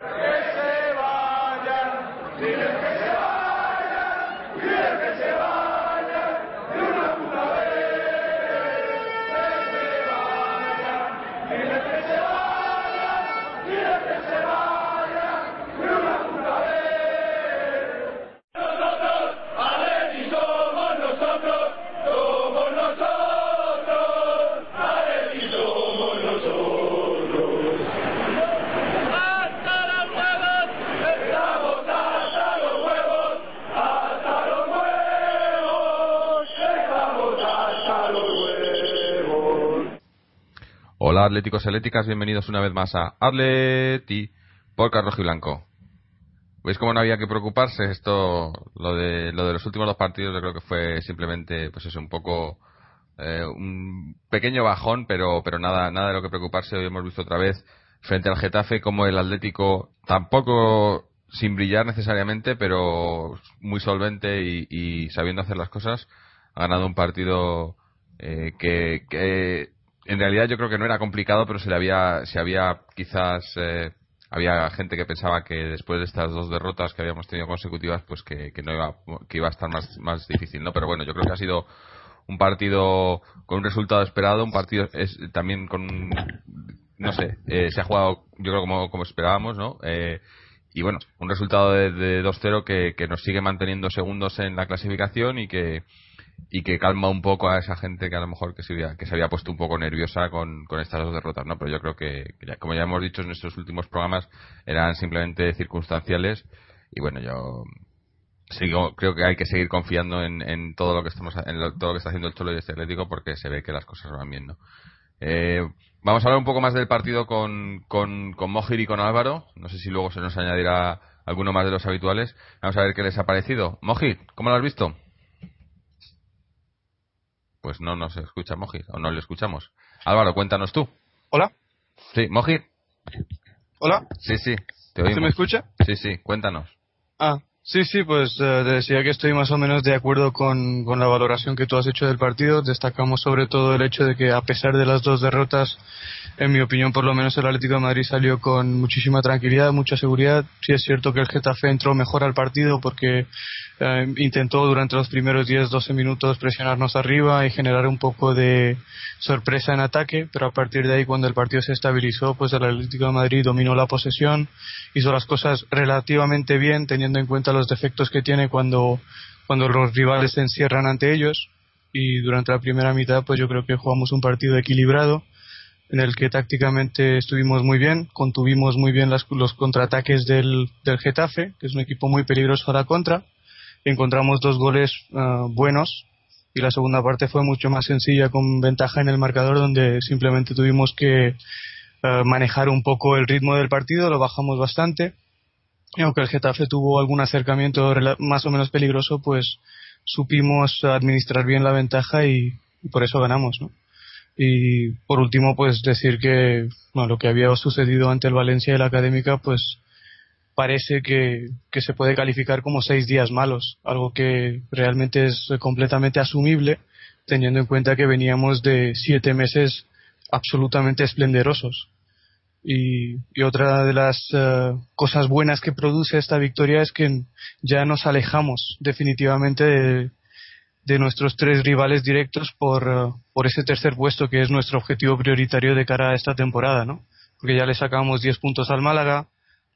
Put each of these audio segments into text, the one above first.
Hola atléticos y bienvenidos una vez más a Atleti por Rojo y Blanco. ¿Veis cómo no había que preocuparse? Esto, lo de, lo de los últimos dos partidos, yo creo que fue simplemente, pues eso, un poco, eh, un pequeño bajón, pero, pero nada, de lo que preocuparse. Hoy hemos visto otra vez frente al Getafe como el Atlético, tampoco sin brillar necesariamente, pero muy solvente y, sabiendo hacer las cosas, ha ganado un partido eh, que en realidad yo creo que no era complicado, pero se le había, se había quizás eh, había gente que pensaba que después de estas dos derrotas que habíamos tenido consecutivas, pues que, no iba, que iba a estar más, más difícil, ¿no? Pero bueno, yo creo que ha sido un partido con un resultado esperado, un partido es, también con, no sé, eh, se ha jugado yo creo como, como esperábamos, ¿no? Eh, y bueno, un resultado de, de 2-0 que, que nos sigue manteniendo segundos en la clasificación y que y que calma un poco a esa gente que a lo mejor que se había, que se había puesto un poco nerviosa con, con estas dos derrotas, ¿no? Pero yo creo que, como ya hemos dicho en nuestros últimos programas, eran simplemente circunstanciales y bueno, yo sigo, creo que hay que seguir confiando en, en todo lo que estamos, en todo lo que está haciendo el Cholo y este Atlético porque se ve que las cosas van viendo. Eh, vamos a hablar un poco más del partido con, con, con Mojir y con Álvaro. No sé si luego se nos añadirá alguno más de los habituales. Vamos a ver qué les ha parecido. Mojir, ¿cómo lo has visto? Pues no nos escucha Mojir, o no le escuchamos. Álvaro, cuéntanos tú. Hola. Sí, Mojir. Hola. Sí, sí, te oímos. ¿Se me escucha? Sí, sí, cuéntanos. Ah, sí, sí, pues eh, decía que estoy más o menos de acuerdo con, con la valoración que tú has hecho del partido. Destacamos sobre todo el hecho de que a pesar de las dos derrotas, en mi opinión, por lo menos el Atlético de Madrid salió con muchísima tranquilidad, mucha seguridad. Sí es cierto que el Getafe entró mejor al partido porque eh, intentó durante los primeros 10-12 minutos presionarnos arriba y generar un poco de sorpresa en ataque, pero a partir de ahí cuando el partido se estabilizó, pues el Atlético de Madrid dominó la posesión, hizo las cosas relativamente bien teniendo en cuenta los defectos que tiene cuando, cuando los rivales se encierran ante ellos. Y durante la primera mitad pues yo creo que jugamos un partido equilibrado en el que tácticamente estuvimos muy bien, contuvimos muy bien los contraataques del, del Getafe, que es un equipo muy peligroso a la contra, encontramos dos goles ah, buenos y la segunda parte fue mucho más sencilla con ventaja en el marcador donde simplemente tuvimos que ah, manejar un poco el ritmo del partido, lo bajamos bastante y aunque el Getafe tuvo algún acercamiento más o menos peligroso, pues supimos administrar bien la ventaja y, por eso ganamos, ¿no? Y por último, pues decir que lo que había sucedido ante el Valencia y la Académica, pues parece que, que, se puede calificar como seis días malos, algo que realmente es completamente asumible, teniendo en cuenta que veníamos de siete meses absolutamente esplendorosos. Y, otra de las uh, cosas buenas que produce esta victoria es que ya nos alejamos definitivamente de, de nuestros tres rivales directos por, eh, por ese tercer puesto que es nuestro objetivo prioritario de cara a esta temporada, ¿no? Porque ya le sacamos 10 puntos al Málaga,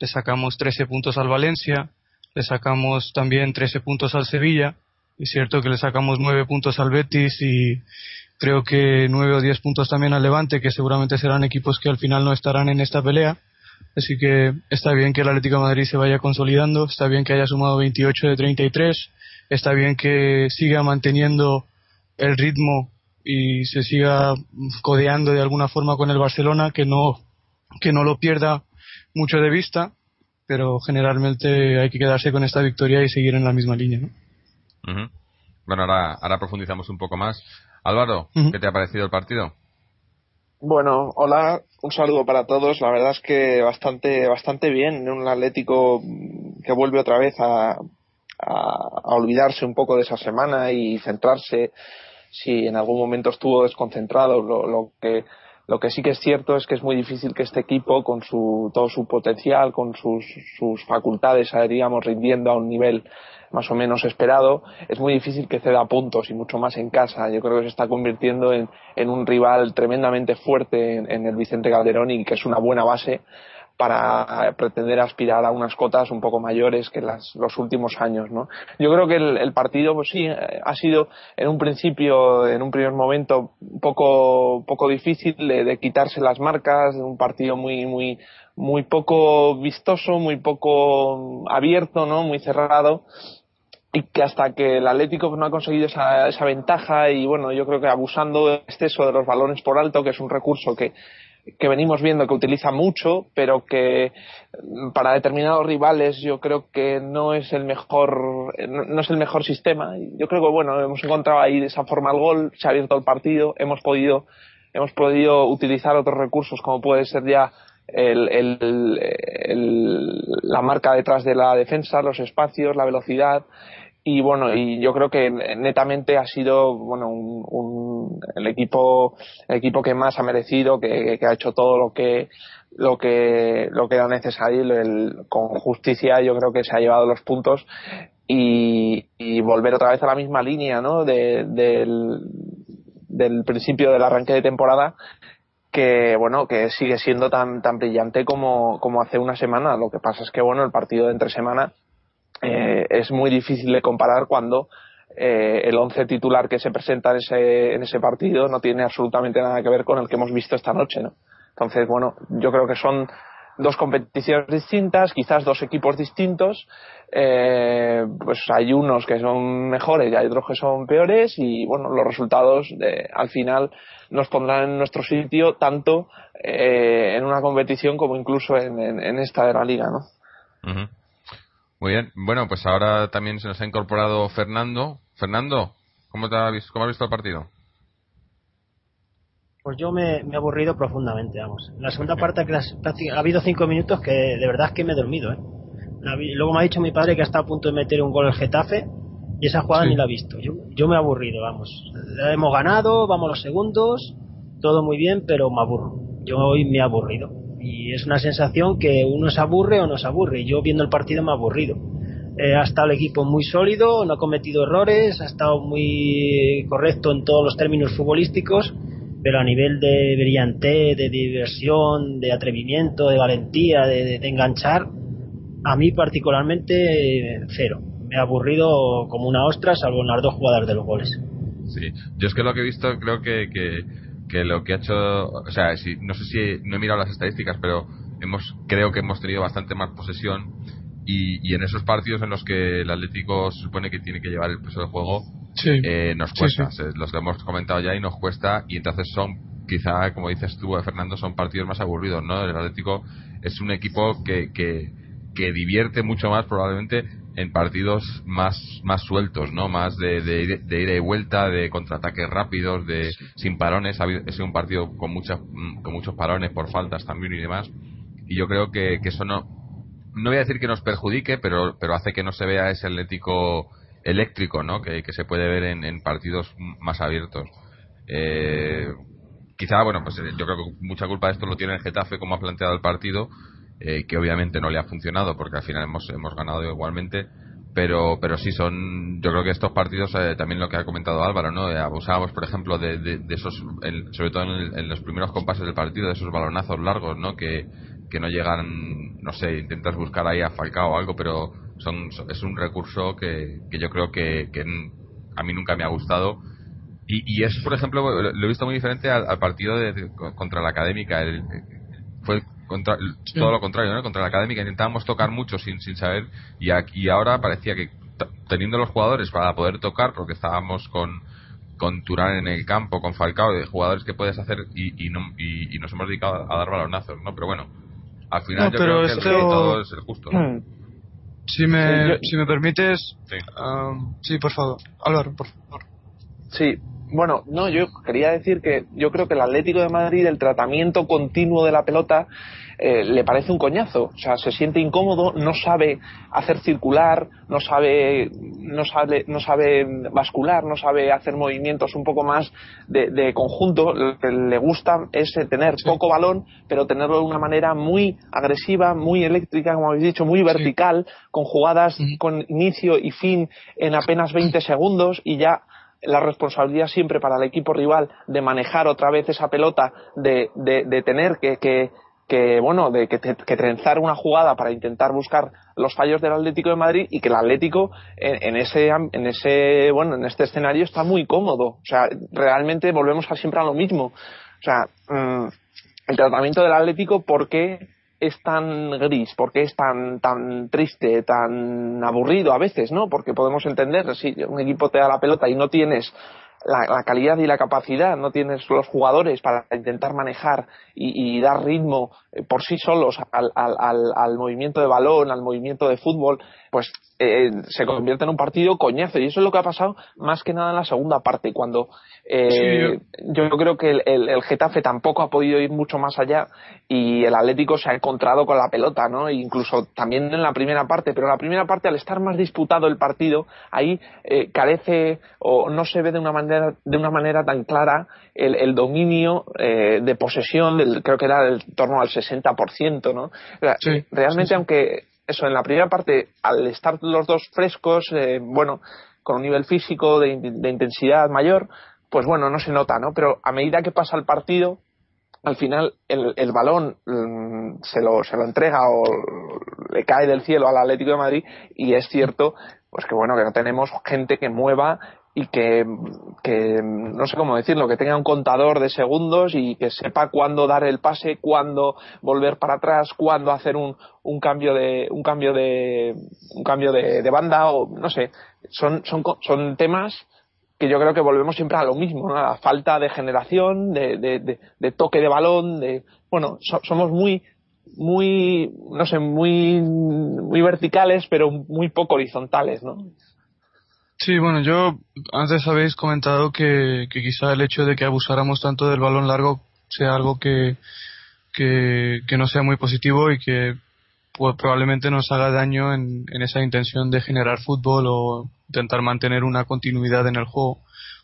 le sacamos 13 puntos al Valencia, le sacamos también 13 puntos al Sevilla, es cierto que le sacamos 9 puntos al Betis y creo que 9 o 10 puntos también al Levante, que seguramente serán equipos que al final no estarán en esta pelea. Así que está bien que el Atlético Madrid se vaya consolidando, está bien que haya sumado 28 de 33 está bien que siga manteniendo el ritmo y se siga codeando de alguna forma con el Barcelona, que no, que no lo pierda mucho de vista pero generalmente hay que quedarse con esta victoria y seguir en la misma línea. ¿no? Bueno, ahora, ahora profundizamos un poco más. Álvaro, ¿qué te ha parecido el partido? Bueno, hola, un saludo para todos. La verdad es que bastante, bastante bien. Un Atlético que vuelve otra vez a, a, olvidarse un poco de esa semana y centrarse si en algún momento estuvo desconcentrado. Lo, lo, que lo que sí que es cierto es que es muy difícil que este equipo, con su, todo su potencial, con sus, sus facultades, digamos, rindiendo a un nivel más o menos esperado, es muy difícil que ceda puntos y mucho más en casa. Yo creo que se está convirtiendo en, en un rival tremendamente fuerte en, el Vicente Calderón y que es una buena base para pretender aspirar a unas cotas un poco mayores que las, los últimos años, ¿no? Yo creo que el, partido, pues sí, ha sido en un principio, en un primer momento, un poco, poco difícil de, quitarse las marcas, un partido muy, muy, muy poco vistoso, muy poco abierto, ¿no? Muy cerrado y que hasta que el Atlético no ha conseguido esa, esa ventaja y bueno, yo creo que abusando de exceso de los balones por alto, que es un recurso que, que venimos viendo que utiliza mucho, pero que para determinados rivales yo creo que no es el mejor, no es el mejor sistema. Yo creo que bueno, hemos encontrado ahí de esa forma el gol, se ha abierto el partido, hemos podido, hemos podido utilizar otros recursos como puede ser ya el, el, la marca detrás de la defensa, los espacios, la velocidad y bueno y yo creo que netamente ha sido bueno un, el equipo el equipo que más ha merecido que, ha hecho todo lo que lo que lo que era necesario el, con justicia yo creo que se ha llevado los puntos y, y volver otra vez a la misma línea ¿no? De, del, del principio del arranque de temporada que bueno que sigue siendo tan tan brillante como, como hace una semana lo que pasa es que bueno el partido de entre semana eh, es muy difícil de comparar cuando eh, el once titular que se presenta en ese, en ese partido no tiene absolutamente nada que ver con el que hemos visto esta noche, ¿no? Entonces, bueno, yo creo que son dos competiciones distintas, quizás dos equipos distintos, eh, pues hay unos que son mejores y hay otros que son peores y bueno, los resultados de, al final nos pondrán en nuestro sitio tanto eh, en una competición como incluso en, en, esta de la liga, ¿no? Muy bien. Bueno, pues ahora también se nos ha incorporado Fernando. Fernando, ¿cómo, te has, cómo has visto el partido? Pues yo me, he aburrido profundamente, vamos. la segunda parte ha habido cinco minutos que de verdad es que me he dormido, ¿eh? Luego me ha dicho mi padre que está a punto de meter un gol el Getafe y esa jugada ni la ha visto. Yo, yo me he aburrido, vamos. Hemos ganado, vamos los segundos, todo muy bien, pero me aburro. Yo hoy me he aburrido y es una sensación que uno se aburre o no se aburre. Yo viendo el partido me he aburrido. Eh, ha estado el equipo muy sólido, no ha cometido errores, ha estado muy correcto en todos los términos futbolísticos, pero a nivel de brillante, de diversión, de atrevimiento, de valentía, de, enganchar, a mí particularmente cero. Me ha aburrido como una ostra, salvo en las dos jugadas de los goles. Sí, yo es que lo que he visto creo que que lo que ha hecho, o sea, si, no sé si no he mirado las estadísticas, pero hemos creo que hemos tenido bastante más posesión y, en esos partidos en los que el Atlético se supone que tiene que llevar el peso del juego, eh, nos cuesta. Los que hemos comentado ya y nos cuesta y entonces son, quizá, como dices tú, eh, Fernando, son partidos más aburridos, ¿no? El Atlético es un equipo que, que, que divierte mucho más probablemente en partidos más más sueltos, ¿no? Más de, de, de ida y vuelta, de contraataques rápidos, de sin parones. Ha sido un partido con muchas con muchos parones por faltas también y demás. Y yo creo que, que eso no no voy a decir que nos perjudique, pero pero hace que no se vea ese Atlético eléctrico, ¿no? Que, que se puede ver en, en partidos más abiertos. Eh, quizá, bueno, pues eh, yo creo que mucha culpa de esto lo tiene el Getafe, como ha planteado el partido, eh, que obviamente no le ha funcionado porque al final hemos, hemos ganado igualmente pero pero sí son yo creo que estos partidos eh, también lo que ha comentado Álvaro no abusábamos por ejemplo de, de, esos sobre todo en, los primeros compases del partido de esos balonazos largos no que, que no llegan no sé intentas buscar ahí a Falcao o algo pero son es un recurso que, que yo creo que, que a mí nunca me ha gustado. Y, y es por ejemplo lo he visto muy diferente al, partido de, contra la académica. El, fue contra, todo lo contrario, ¿no? Contra la académica intentábamos tocar mucho sin, sin saber y, aquí, ahora parecía que teniendo los jugadores para poder tocar, porque estábamos con, con Turán en el campo, con Falcao, de jugadores que puedes hacer y, y, no, y, nos hemos dedicado a dar balonazos, ¿no? Pero bueno, Al final No, yo creo que el resultado es el justo. ¿no? Hmm. Si me, Sí, yo- si me permites, Sí. um, sí, por favor, Álvaro, por favor. Sí, bueno, no, yo quería decir que yo creo que el Atlético de Madrid, el tratamiento continuo de la pelota, eh, le parece un coñazo. O sea, se siente incómodo, no sabe hacer circular, no sabe, no sabe, no sabe bascular, no sabe hacer movimientos un poco más de, de conjunto. Lo que le gusta es eh, tener Sí. poco balón, pero tenerlo de una manera muy agresiva, muy eléctrica, como habéis dicho, muy vertical, con jugadas con inicio y fin en apenas 20 segundos y ya la responsabilidad siempre para el equipo rival de manejar otra vez esa pelota, de, de, de tener que, que, que, bueno, de que, que trenzar una jugada para intentar buscar los fallos del Atlético de Madrid y que el Atlético en, en ese en ese bueno en este escenario está muy cómodo, o sea realmente volvemos a siempre a lo mismo, o sea mm, el tratamiento del Atlético por qué es tan gris, por qué es tan tan triste, tan aburrido a veces, ¿no? Porque podemos entender, si un equipo te da la pelota y no tienes la, la calidad y la capacidad, no tienes los jugadores para intentar manejar y, dar ritmo eh, por sí solos al, al, al, al movimiento de balón, al movimiento de fútbol, pues eh, se convierte en un partido coñazo. Y eso es lo que ha pasado más que nada en la segunda parte, cuando eh, yo creo que el, el, el Getafe tampoco ha podido ir mucho más allá y el Atlético se ha encontrado con la pelota, ¿no? E incluso también en la primera parte, pero en la primera parte al estar más disputado el partido, ahí eh, carece o no se ve de una manera de una manera tan clara el, el dominio eh, de posesión, del, creo que era del torno al 60%, ¿no? O sea, Sí, realmente sí. aunque eso en la primera parte al estar los dos frescos, eh, bueno, con un nivel físico de, intensidad mayor, pues bueno, no se nota, ¿no? Pero a medida que pasa el partido, al final el, el balón mm, se, lo, se lo entrega o le cae del cielo al Atlético de Madrid y es cierto, pues que bueno, que no tenemos gente que mueva y que, que no sé cómo decirlo, que tenga un contador de segundos y que sepa cuándo dar el pase, cuándo volver para atrás, cuándo hacer un, un cambio de un cambio de un cambio de, banda o no sé, son son son temas que yo creo que volvemos siempre a lo mismo, ¿no? a la falta de generación, de, de, de, de toque de balón, de bueno, so- somos muy muy no sé, muy muy verticales, pero muy poco horizontales, ¿no? Sí, bueno, yo antes habéis comentado que, quizá el hecho de que abusáramos tanto del balón largo sea algo que, no sea muy positivo y que pues, probablemente nos haga daño en, esa intención de generar fútbol o intentar mantener una continuidad en el juego.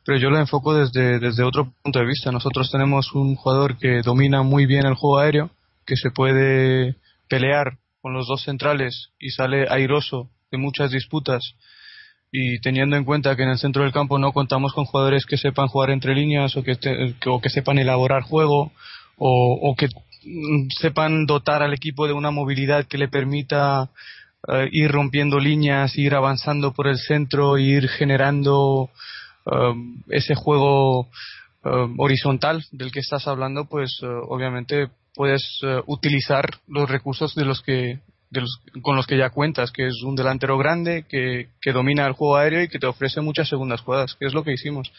Pero yo lo enfoco desde otro punto de vista. Nosotros tenemos un jugador que domina muy bien el juego aéreo, que se puede pelear con los dos centrales y sale airoso de muchas disputas y teniendo en cuenta que en el centro del campo no contamos con jugadores que sepan jugar entre líneas o que, te- o que sepan elaborar juego o, que mm, sepan dotar al equipo de una movilidad que le permita eh, ir rompiendo líneas, ir avanzando por el centro, ir generando eh, ese juego eh, horizontal del que estás hablando, pues obviamente puedes utilizar los recursos de los que de los- con los que ya cuentas, que es un delantero grande que, que domina el juego aéreo y que te ofrece muchas segundas jugadas, que es lo que hicimos.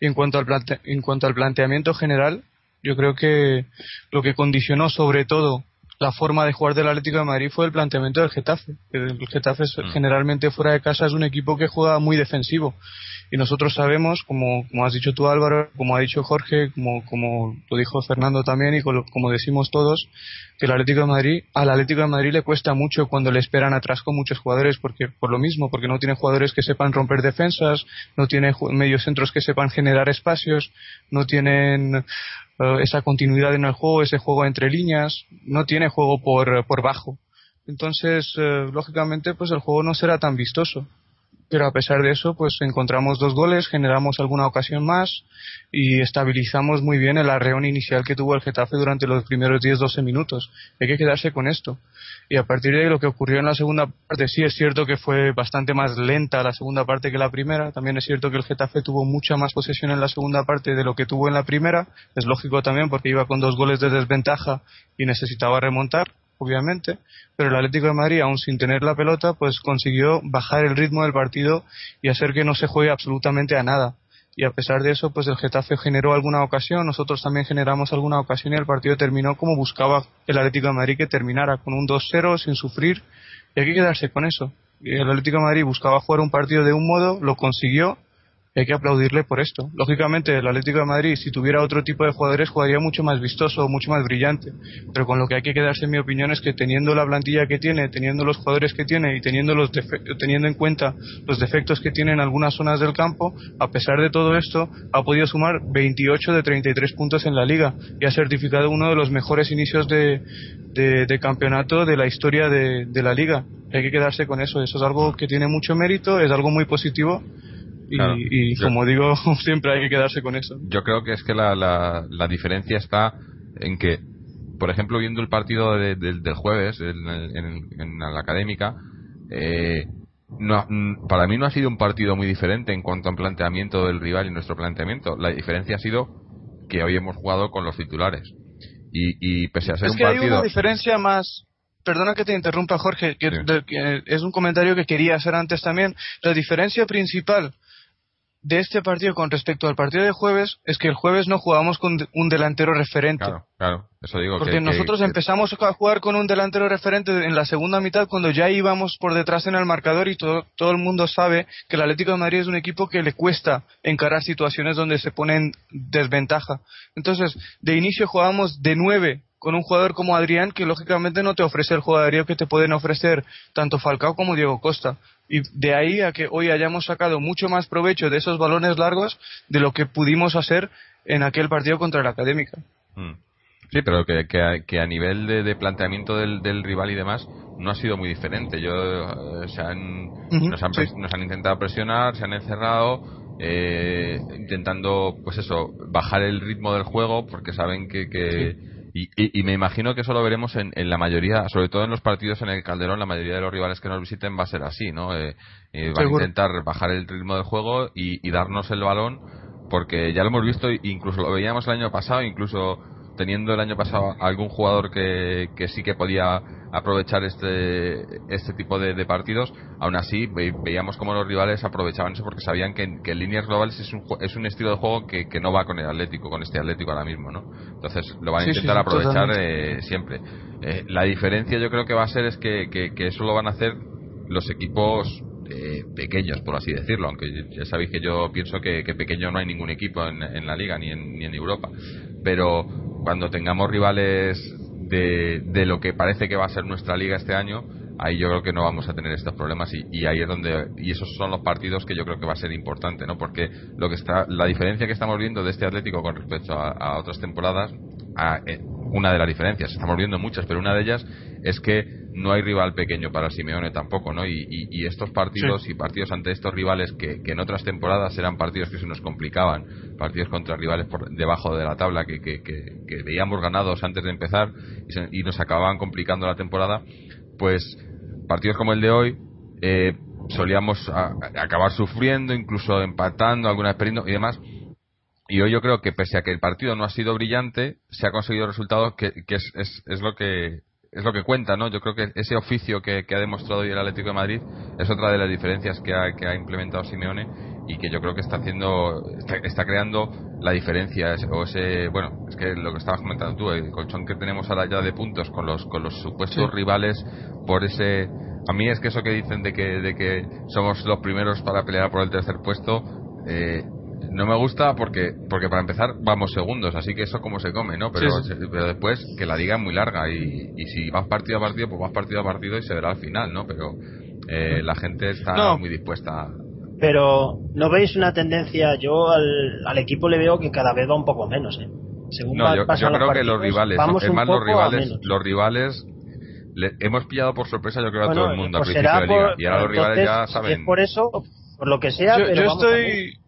Y en cuanto al plante- en cuanto al planteamiento general, yo creo que lo que condicionó sobre todo la forma de jugar del Atlético de Madrid fue el planteamiento del Getafe. El Getafe es- Mm. generalmente fuera de casa es un equipo que juega muy defensivo y nosotros sabemos, como, como has dicho tú Álvaro, como ha dicho Jorge, como, como lo dijo Fernando también y como, como decimos todos, que el Atlético de Madrid, al Atlético de Madrid le cuesta mucho cuando le esperan atrás con muchos jugadores, porque por lo mismo, porque no tiene jugadores que sepan romper defensas, no tiene mediocentros que sepan generar espacios, no tienen eh, esa continuidad en el juego, ese juego entre líneas, no tiene juego por, por bajo. Entonces, eh, lógicamente, pues el juego no será tan vistoso pero a pesar de eso, pues encontramos dos goles, generamos alguna ocasión más y estabilizamos muy bien el arreón inicial que tuvo el Getafe durante los primeros 10-12 minutos. Hay que quedarse con esto. Y a partir de lo que ocurrió en la segunda parte, sí es cierto que fue bastante más lenta la segunda parte que la primera. También es cierto que el Getafe tuvo mucha más posesión en la segunda parte de lo que tuvo en la primera. Es lógico también porque iba con dos goles de desventaja y necesitaba remontar obviamente, pero el Atlético de Madrid, aún sin tener la pelota, pues consiguió bajar el ritmo del partido y hacer que no se juegue absolutamente a nada. Y a pesar de eso, pues el Getafe generó alguna ocasión, nosotros también generamos alguna ocasión y el partido terminó como buscaba el Atlético de Madrid que terminara, con un 2-0 sin sufrir y hay que quedarse con eso. El Atlético de Madrid buscaba jugar un partido de un modo, lo consiguió hay que aplaudirle por esto. Lógicamente, el Atlético de Madrid, si tuviera otro tipo de jugadores, jugaría mucho más vistoso, mucho más brillante. Pero con lo que hay que quedarse, en mi opinión, es que teniendo la plantilla que tiene, teniendo los jugadores que tiene y teniendo, los teniendo en cuenta los defectos que tiene en algunas zonas del campo, a pesar de todo esto, ha podido sumar 28 de 33 puntos en la liga y ha certificado uno de los mejores inicios de, de, campeonato de la historia de, de la liga. Hay que quedarse con eso. Eso es algo que tiene mucho mérito, es algo muy positivo y, como digo, siempre hay que quedarse con eso. Yo creo que es que la, la, diferencia está en que, por ejemplo, viendo el partido del jueves en, la académica, eh, no, para mí no ha sido un partido muy diferente en cuanto al planteamiento del rival y nuestro planteamiento. La diferencia ha sido que hoy hemos jugado con los titulares. Y, pese a ser es un que partido. Hay una diferencia más. Perdona que te interrumpa, Jorge, que, es un comentario que quería hacer antes también. La diferencia principal de este partido con respecto al partido de jueves es que el jueves no jugamos con un delantero referente. Claro, claro, eso digo. Porque nosotros empezamos a jugar con un delantero referente en la segunda mitad cuando ya íbamos por detrás en el marcador y todo, todo el mundo sabe que el Atlético de Madrid es un equipo que le cuesta encarar situaciones donde se pone en desventaja. Entonces, de inicio jugábamos de nueve con un jugador como Adrián que lógicamente no te ofrece el jugador que te pueden ofrecer tanto Falcao como Diego Costa. Y de ahí a que hoy hayamos sacado mucho más provecho de esos balones largos de lo que pudimos hacer en aquel partido contra la Académica. Mm. Sí, pero que, que, a, nivel de, planteamiento del, rival y demás no ha sido muy diferente. Yo, eh, se han, nos, han, intentado presionar, se han encerrado, eh, intentando, pues eso, bajar el ritmo del juego porque saben que, que y, me imagino que eso lo veremos en, la mayoría, sobre todo en los partidos en el Calderón, la mayoría de los rivales que nos visiten va a ser así, ¿no? Eh, eh van a intentar bajar el ritmo del juego y, darnos el balón, porque ya lo hemos visto, incluso lo veíamos el año pasado, incluso teniendo el año pasado algún jugador que, que sí que podía aprovechar este este tipo de, partidos, aún así veíamos como los rivales aprovechaban eso porque sabían que, en líneas globales es un, es un estilo de juego que, que, no va con el Atlético, con este Atlético ahora mismo, ¿no? Entonces lo van a intentar aprovechar eh, siempre. Eh, la diferencia yo creo que va a ser es que, que, eso lo van a hacer los equipos eh, pequeños, por así decirlo, aunque ya sabéis que yo pienso que, pequeño no hay ningún equipo en, en la liga ni en, ni en Europa, pero cuando tengamos rivales de, de, lo que parece que va a ser nuestra liga este año, ahí yo creo que no vamos a tener estos problemas y, y, ahí es donde y esos son los partidos que yo creo que va a ser importante, ¿no? Porque lo que está la diferencia que estamos viendo de este Atlético con respecto a, otras temporadas, eh, una de las diferencias, estamos viendo muchas, pero una de ellas es que no hay rival pequeño para Simeone tampoco, ¿no? Y, y, estos partidos y partidos ante estos rivales que, que, en otras temporadas eran partidos que se nos complicaban, partidos contra rivales por debajo de la tabla que, que, que veíamos ganados antes de empezar y, y, nos acababan complicando la temporada, pues partidos como el de hoy eh, solíamos acabar sufriendo, incluso empatando, alguna perdiendo y demás. Y hoy yo creo que pese a que el partido no ha sido brillante, se ha conseguido resultados que, que es, es, es lo que es lo que cuenta, ¿no? Yo creo que ese oficio que, ha demostrado hoy el Atlético de Madrid es otra de las diferencias que ha, que ha implementado Simeone y que yo creo que está haciendo, está, creando la diferencia o ese, bueno, es que lo que estabas comentando tú, el colchón que tenemos ahora ya de puntos con los con los supuestos rivales por ese, a mí es que eso que dicen de que de que somos los primeros para pelear por el tercer puesto, eh, no me gusta porque porque para empezar vamos segundos, así que eso como se come, ¿no? Pero, pero después que la liga es muy larga y, y, si vas partido a partido, pues vas partido a partido y se verá al final, ¿no? Pero eh, la gente está muy dispuesta. Pero no veis una tendencia, yo al, al, equipo le veo que cada vez va un poco menos, ¿eh? Según no, yo, creo que los rivales, es más los rivales, los rivales le, hemos pillado por sorpresa yo creo a todo el mundo pues al principio de liga y ahora los rivales ya saben. Es por eso, por lo que sea, yo, pero yo estoy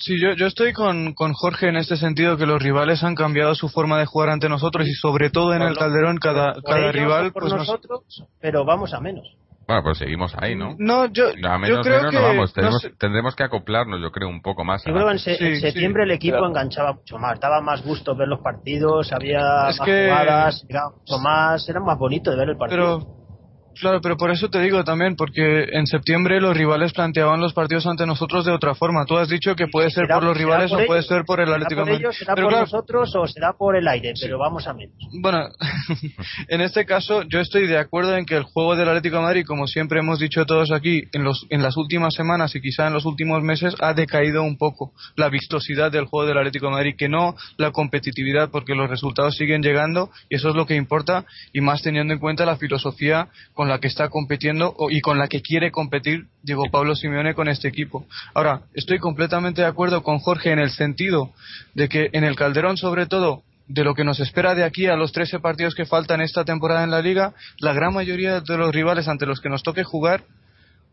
Sí, yo, yo estoy con, con, Jorge en este sentido que los rivales han cambiado su forma de jugar ante nosotros y sobre todo en el Calderón cada, cada rival por pues nosotros, pero vamos a menos. Bueno, pues seguimos ahí, ¿no? No, yo, a menos, creo menos que no vamos. Tendremos, que acoplarnos, yo creo, un poco más. Yo creo que en, septiembre el equipo enganchaba mucho más. Daba más gusto ver los partidos, había más jugadas, era mucho más, era más bonito de ver el partido. Pero Claro, pero por eso te digo también, porque en septiembre los rivales planteaban los partidos ante nosotros de otra forma. Tú has dicho que puede ser por los rivales o puede ser por el Atlético de Madrid. ¿Será por nosotros o será por el aire? Pero vamos a menos. Bueno, en este caso yo estoy de acuerdo en que el juego del Atlético de Madrid, como siempre hemos dicho todos aquí, en, los, en las últimas semanas y quizá en los últimos meses, ha decaído un poco la vistosidad del juego del Atlético de Madrid, que no la competitividad, porque los resultados siguen llegando y eso es lo que importa, y más teniendo en cuenta la filosofía con la que está compitiendo y con la que quiere competir Diego Pablo Simeone con este equipo. Ahora, estoy completamente de acuerdo con Jorge en el sentido de que en el Calderón, sobre todo, de lo que nos espera de aquí a los 13 partidos que faltan esta temporada en la liga, la gran mayoría de los rivales ante los que nos toque jugar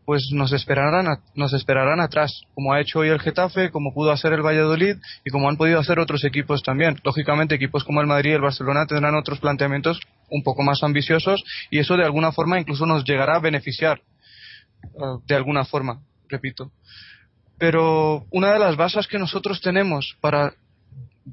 pues nos esperarán, nos esperarán atrás, como ha hecho hoy el Getafe, como pudo hacer el Valladolid y como han podido hacer otros equipos también. Lógicamente, equipos como el Madrid y el Barcelona tendrán otros planteamientos un poco más ambiciosos y eso de alguna forma incluso nos llegará a beneficiar, eh, de alguna forma, repito. Pero una de las bases que nosotros tenemos para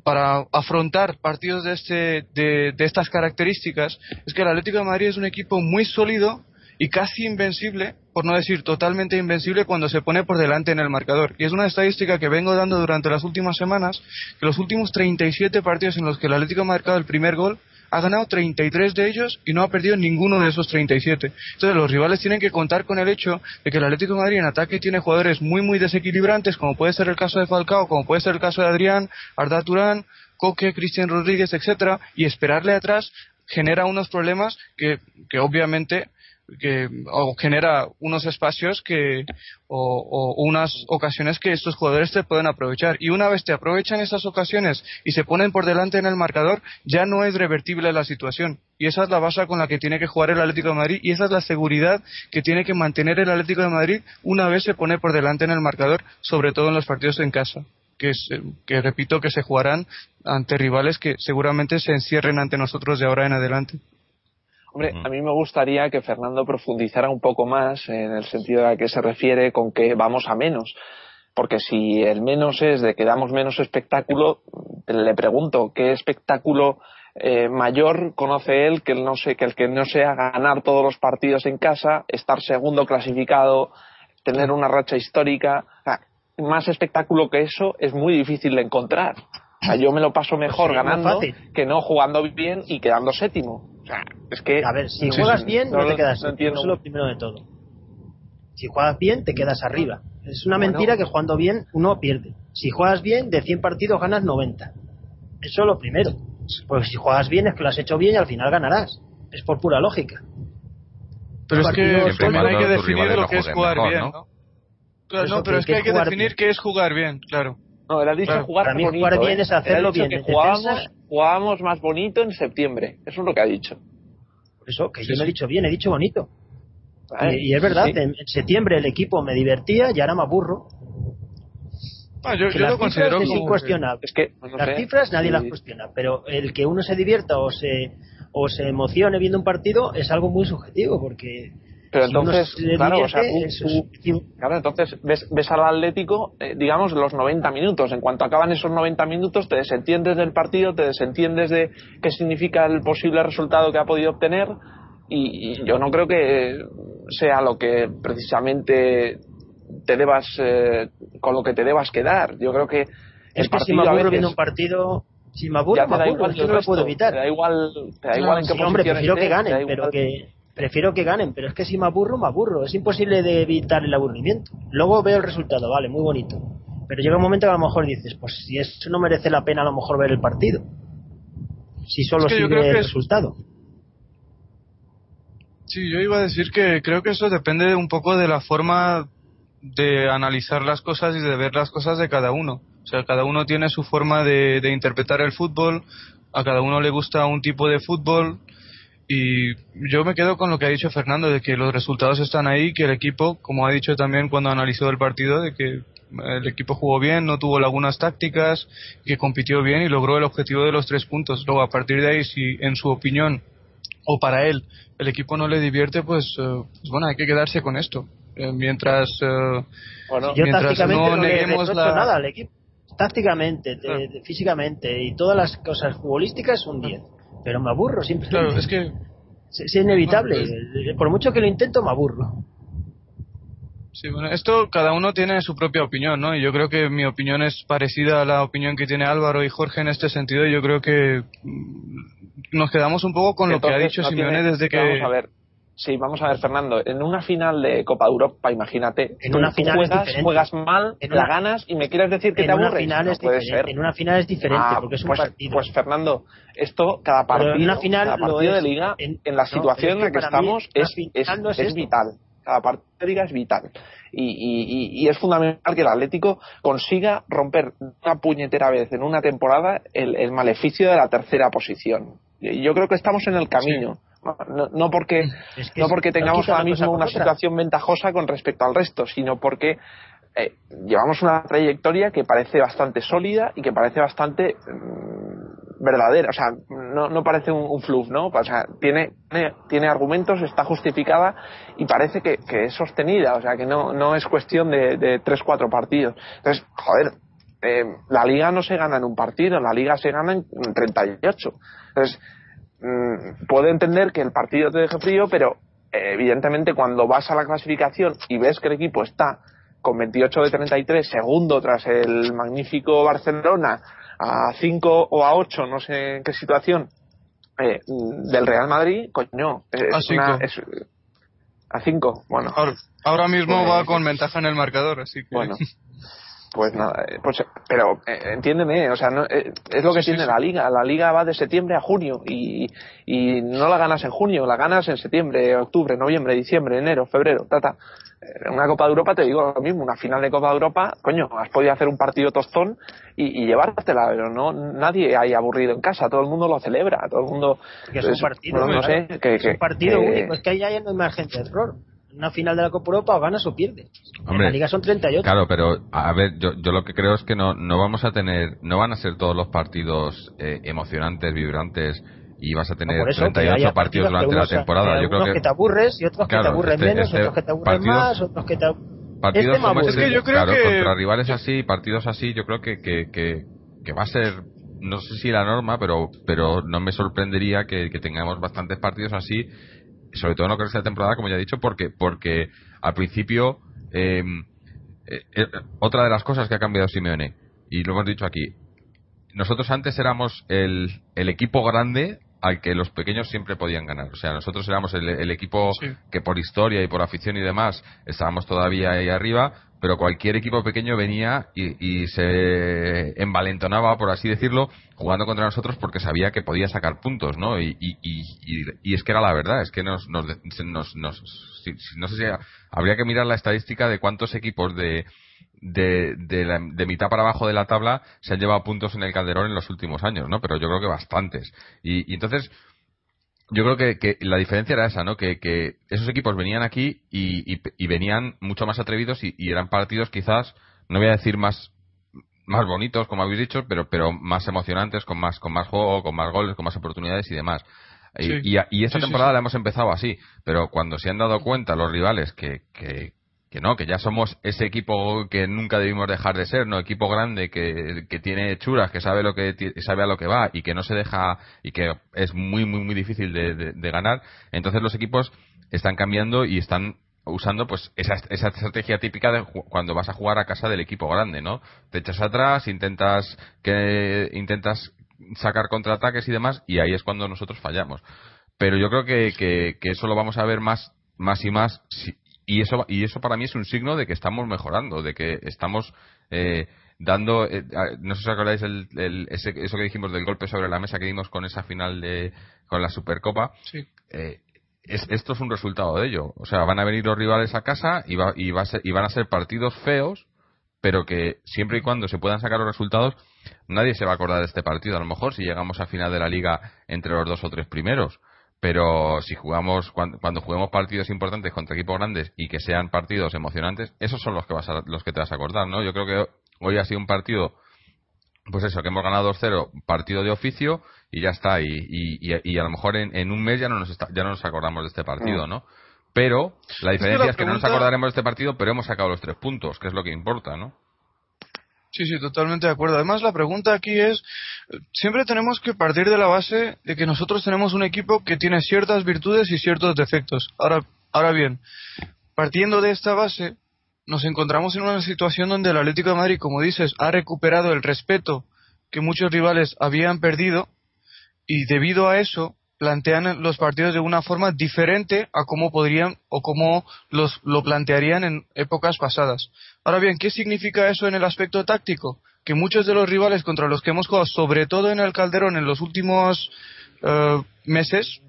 para afrontar partidos de, este, de, de estas características es que el Atlético de Madrid es un equipo muy sólido y casi invencible, por no decir totalmente invencible, cuando se pone por delante en el marcador. Y es una estadística que vengo dando durante las últimas semanas, que los últimos 37 partidos en los que el Atlético ha marcado el primer gol, ha ganado 33 de ellos y no ha perdido ninguno de esos 37. Entonces los rivales tienen que contar con el hecho de que el Atlético de Madrid en ataque tiene jugadores muy muy desequilibrantes, como puede ser el caso de Falcao, como puede ser el caso de Adrián, Arda Turán, Coque, Cristian Rodríguez, etcétera, y esperarle atrás genera unos problemas que, que obviamente que o genera unos espacios que o, unas ocasiones que estos jugadores te pueden aprovechar y una vez te aprovechan esas ocasiones y se ponen por delante en el marcador ya no es revertible la situación y esa es la base con la que tiene que jugar el Atlético de Madrid y esa es la seguridad que tiene que mantener el Atlético de Madrid una vez se pone por delante en el marcador sobre todo en los partidos en casa que, que repito que se jugarán ante rivales que seguramente se encierren ante nosotros de ahora en adelante. Hombre, a mí me gustaría que Fernando profundizara un poco más en el sentido a que se refiere con que vamos a menos. Porque si el menos es de que damos menos espectáculo, le pregunto, ¿qué espectáculo eh, mayor conoce él que el, no que el que no sea ganar todos los partidos en casa, estar segundo clasificado, tener una racha histórica? más espectáculo que eso es muy difícil de encontrar. O sea, yo me lo paso mejor ganando que no jugando bien y quedando séptimo es que. A ver, si juegas bien, no, te quedas. No eso es lo primero de todo. Si juegas bien, te quedas arriba. Es una mentira que jugando bien uno pierde. Si juegas bien, de 100 partidos ganas 90. Eso es lo primero. Porque si juegas bien es que lo has hecho bien y al final ganarás. Es por pura lógica. Pero es que también hay que definir lo que es jugar bien, ¿no? Claro, no, pero es que hay que definir qué es jugar bien, claro. No, él ha dicho jugar Para mí jugar bien ¿eh? es hacerlo bien. Que jugábamos, más bonito en septiembre. Eso es lo que ha dicho. Por eso, que yo no he dicho bien, he dicho bonito. y, es verdad, en, septiembre el equipo me divertía y ahora me aburro. Ah, yo, lo considero es incuestionable. Es que, las cifras nadie las cuestiona, pero el que uno se divierta o se, o se emocione viendo un partido es algo muy subjetivo, porque pero entonces, claro, o sea, claro, entonces ves, ves al Atlético, eh, digamos, los 90 minutos. En cuanto acaban esos 90 minutos, te desentiendes del partido, te desentiendes de qué significa el posible resultado que ha podido obtener. Y, yo no creo que sea lo que precisamente te debas, eh, con lo que te debas quedar. Yo creo que. Es que si me aburro viendo un partido, si me aburro, me aburro, yo no lo puedo evitar. Te da igual, te da igual en qué sí, hombre, prefiero que ganen, pero que prefiero que ganen, pero es que si me aburro, me aburro. Es imposible de evitar el aburrimiento. Luego veo el resultado, vale, muy bonito. Pero llega un momento que a lo mejor dices, pues si eso no merece la pena a lo mejor ver el partido. Si solo sigue el resultado. Sí, yo iba a decir que creo que eso depende un poco de la forma de analizar las cosas y de ver las cosas de cada uno. O sea, cada uno tiene su forma de interpretar el fútbol, a cada uno le gusta un tipo de fútbol, y yo me quedo con lo que ha dicho Fernando, de que los resultados están ahí, que el equipo, como ha dicho también cuando analizó el partido, de que el equipo jugó bien, no tuvo lagunas tácticas, que compitió bien y logró el objetivo de los tres puntos. Luego, a partir de ahí, si en su opinión o para él el equipo no le divierte, pues, eh, pues bueno, hay que quedarse con esto. Eh, mientras, eh, bueno, mientras no, neguemos la... nada al equipo. Tácticamente, físicamente y todas las cosas futbolísticas, un 10 pero me aburro siempre. Claro, es que Es, inevitable. Pues- Por mucho que lo intento, me aburro. Sí, bueno, esto cada uno tiene su propia opinión, ¿no? Y yo creo que mi opinión es parecida a la opinión que tiene Álvaro y Jorge en este sentido. Yo creo que nos quedamos un poco con lo que ha dicho Simeone desde que. Vamos a ver. Sí, vamos a ver, Fernando. En una final de Copa de Europa, imagínate. En una final juegas, juegas mal, En la una- ganas y me quieres decir que En te una aburres. final No es puede ser. En una final es diferente Ah, porque es un pues, partido. pues, Fernando, esto, cada Pero en partido, una final cada partido de es. liga, En- en, la no, situación en la que mí estamos, una es, final es- no es es vital. Cada partido de liga es vital. Y, y- y- es fundamental que el Atlético consiga romper una puñetera vez en una temporada el, el maleficio de la tercera posición. Yo creo que estamos en el camino. No, no porque, Es que no porque tengamos ahora mismo una otra. situación ventajosa con respecto al resto, sino porque eh, llevamos una trayectoria que parece bastante sólida y que parece bastante mm, verdadera. O sea, no, no parece un, un fluff, ¿no? O sea, tiene, tiene, tiene argumentos, está justificada y parece que, que es sostenida. O sea, que no, no es cuestión de, de tres, cuatro partidos. Entonces, joder, eh, la liga no se gana en un partido, la liga se gana en, en 38. Entonces, mm, puedo entender que el partido te deje frío, pero eh, evidentemente cuando vas a la clasificación y ves que el equipo está con 28 de 33, segundo tras el magnífico Barcelona, a 5 o a 8, no sé en qué situación, eh, del Real Madrid, coño, es A una- cinco. es- a 5, bueno. Ahora, ahora mismo Pues- va con ventaja en el marcador, así que. Bueno, pues nada, eh, pues, pero eh, entiéndeme, o sea, no, eh, es lo que Sí, tiene sí. la liga. La liga va de septiembre a junio y, y no la ganas en junio, la ganas en septiembre, octubre, noviembre, diciembre, enero, febrero, tata. En una Copa de Europa te digo lo mismo, una final de Copa de Europa, coño, has podido hacer un partido tostón y, y llevártela, pero no nadie hay aburrido en casa, todo el mundo lo celebra, todo el mundo. Que es un es- partido, no, no claro. sé, que, es que- un partido que- único, es que ahí ya no hay margen de error. En una final de la Copa Europa o ganas o pierdes. en Hombre, la Liga son 38. Claro, pero a ver, yo, yo lo que creo es que no, no vamos a tener, no van a ser todos los partidos eh, emocionantes, vibrantes y vas a tener Por eso, que 38 haya partidos que durante la temporada. que Yo creo que, que te aburres y otros que Claro, te aburren este- menos, este otros que te aburren partidos- más, otros que te partidos este como aburre. este, Es que yo creo claro, que- contra rivales así, partidos así, yo creo que, que, que, que va a ser, no sé si la norma, pero, pero no me sorprendería que, que tengamos bastantes partidos así, sobre todo en lo que de temporada, como ya he dicho, porque, porque al principio, eh, eh, eh, otra de las cosas que ha cambiado Simeone, y lo hemos dicho aquí, nosotros antes éramos el, el equipo grande al que los pequeños siempre podían ganar. O sea, nosotros éramos el, el equipo Sí. que por historia y por afición y demás estábamos todavía ahí arriba, pero cualquier equipo pequeño venía y, se envalentonaba, por así decirlo, jugando contra nosotros porque sabía que podía sacar puntos, ¿no? Y, y, y, es que era la verdad, es que nos, nos, nos, nos- no sé si habría que mirar la estadística de cuántos equipos de, de, de, la- de mitad para abajo de la tabla se han llevado puntos en el Calderón en los últimos años, ¿no? Pero yo creo que bastantes. Y, y entonces, yo creo que, que la diferencia era esa, ¿no? Que, que esos equipos venían aquí y, y- y venían mucho más atrevidos y, y eran partidos quizás, no voy a decir más más bonitos, como habéis dicho, pero pero más emocionantes, con más con más juego, con más goles, con más oportunidades y demás. Y, Sí. y, y esta sí, temporada sí. la hemos empezado así, pero cuando se han dado cuenta los rivales que, que, que no, que ya somos ese equipo que nunca debimos dejar de ser, no equipo grande que, que tiene churas, que sabe lo que sabe a lo que va y que no se deja y que es muy muy muy difícil de, de- ganar, entonces los equipos están cambiando y están usando pues esa, esa estrategia típica de cuando vas a jugar a casa del equipo grande, ¿no? Te echas atrás, intentas que intentas sacar contraataques y demás y ahí es cuando nosotros fallamos. Pero yo creo que, que, que eso lo vamos a ver más más y más si- y eso y eso para mí es un signo de que estamos mejorando, de que estamos eh, dando eh, no sé si os acordáis el, el- ese- eso que dijimos del golpe sobre la mesa que dimos con esa final de con la Supercopa Sí. eh, es- esto es un resultado de ello. O sea, van a venir los rivales a casa y, va, y, va a ser- y van a ser partidos feos, pero que siempre y cuando se puedan sacar los resultados, nadie se va a acordar de este partido. A lo mejor si llegamos a final de la liga entre los dos o tres primeros. Pero si jugamos, cuando, cuando juguemos partidos importantes contra equipos grandes y que sean partidos emocionantes, esos son los que, vas a- los que te vas a acordar, ¿no? Yo creo que hoy ha sido un partido pues eso, que hemos ganado 2-0, partido de oficio y ya está. Y, y, y- a lo mejor en, en un mes ya no, nos está- ya no nos acordamos de este partido, ¿no? Pero la diferencia es que, la no nos acordaremos de este partido, pero hemos sacado los tres puntos, que es lo que importa, ¿no? Sí, sí, totalmente de acuerdo. Además, la pregunta aquí es, siempre tenemos que partir de la base de que nosotros tenemos un equipo que tiene ciertas virtudes y ciertos defectos. Ahora, ahora bien, partiendo de esta base, nos encontramos en una situación donde el Atlético de Madrid, como dices, ha recuperado el respeto que muchos rivales habían perdido y debido a eso plantean los partidos de una forma diferente a cómo podrían o cómo los, lo plantearían en épocas pasadas. Ahora bien, ¿qué significa eso en el aspecto táctico? Que muchos de los rivales contra los que hemos jugado, sobre todo en el Calderón en los últimos eh, meses,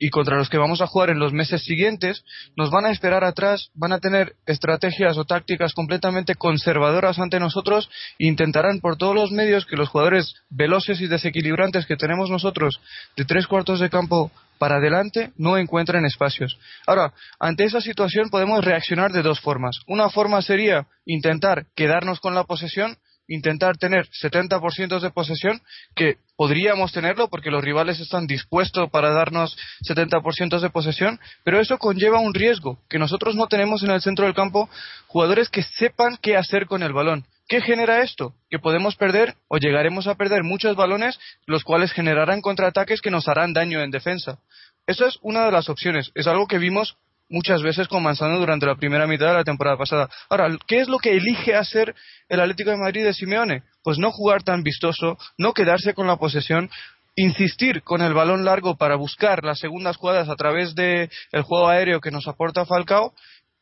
y contra los que vamos a jugar en los meses siguientes, nos van a esperar atrás, van a tener estrategias o tácticas completamente conservadoras ante nosotros e intentarán por todos los medios que los jugadores veloces y desequilibrantes que tenemos nosotros de tres cuartos de campo para adelante no encuentren espacios. Ahora, ante esa situación podemos reaccionar de dos formas. Una forma sería intentar quedarnos con la posesión intentar tener 70% de posesión, que podríamos tenerlo porque los rivales están dispuestos para darnos 70% de posesión, pero eso conlleva un riesgo, que nosotros no tenemos en el centro del campo jugadores que sepan qué hacer con el balón. ¿Qué genera esto? Que podemos perder o llegaremos a perder muchos balones, los cuales generarán contraataques que nos harán daño en defensa. Eso es una de las opciones. Es algo que vimos muchas veces con Manzano durante la primera mitad de la temporada pasada. Ahora, ¿qué es lo que elige hacer el Atlético de Madrid de Simeone? Pues no jugar tan vistoso, no quedarse con la posesión, insistir con el balón largo para buscar las segundas jugadas a través del juego aéreo que nos aporta Falcao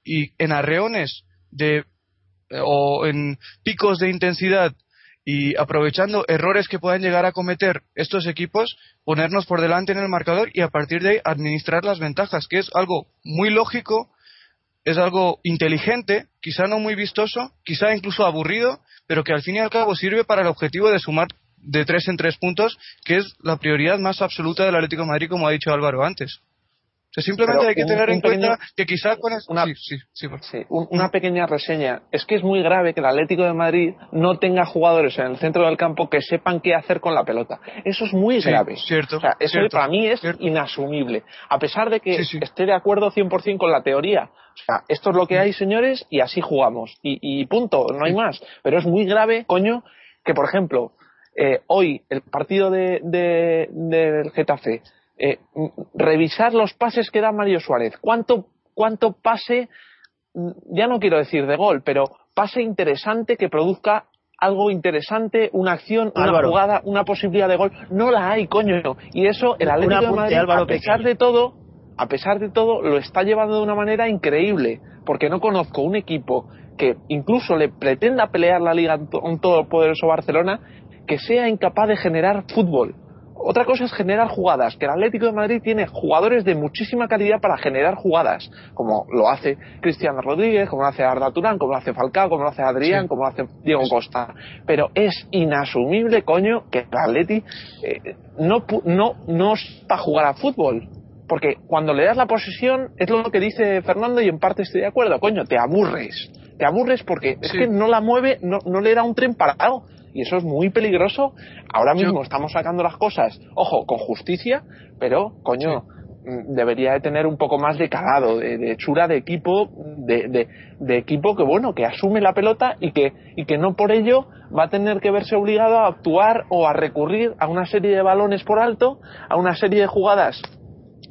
y en arreones de eh, o en picos de intensidad y aprovechando errores que puedan llegar a cometer estos equipos, ponernos por delante en el marcador y a partir de ahí administrar las ventajas, que es algo muy lógico, es algo inteligente, quizá no muy vistoso, quizá incluso aburrido, pero que al fin y al cabo sirve para el objetivo de sumar de tres en tres puntos, que es la prioridad más absoluta del Atlético de Madrid, como ha dicho Álvaro antes simplemente hay que tener en cuenta que quizá con una, una pequeña reseña. Es que es muy grave que el Atlético de Madrid no tenga jugadores en el centro del campo que sepan qué hacer con la pelota. Eso es muy grave. Cierto, eso para mí es inasumible. A pesar de que esté de acuerdo 100% con la teoría. O sea, esto es lo que hay, señores, y así jugamos. Y, punto, no hay más. Pero es muy grave, coño, que por ejemplo, eh, hoy el partido de, del Getafe eh, revisar los pases que da Mario Suárez. ¿Cuánto, cuánto pase, ya no quiero decir de gol, pero pase interesante que produzca algo interesante, una acción, una jugada, una posibilidad de gol. No la hay, coño. Y eso el Atlético de Madrid, a pesar de todo, a pesar de todo, lo está llevando de una manera increíble. Porque no conozco un equipo que incluso le pretenda pelear la liga a un todopoderoso Barcelona que sea incapaz de generar fútbol. Otra cosa es generar jugadas, que el Atlético de Madrid tiene jugadores de muchísima calidad para generar jugadas, como lo hace Cristiano Rodríguez, como lo hace Arda Turán, como lo hace Falcao, como lo hace Adrián, como lo hace Diego Costa. Pero es inasumible, coño, que el Atleti eh, no, no, no para jugar a fútbol. Porque cuando le das la posesión, es lo que dice Fernando y en parte estoy de acuerdo, coño, te aburres. Te aburres porque es que no la mueve, no, no le da un tren parado y eso es muy peligroso. Ahora mismo estamos sacando las cosas, ojo, con justicia, pero, coño, mm, debería de tener un poco más de calado, de, hechura de equipo, de, de, equipo que, bueno, que asume la pelota y que, y que no por ello va a tener que verse obligado a actuar o a recurrir a una serie de balones por alto, a una serie de jugadas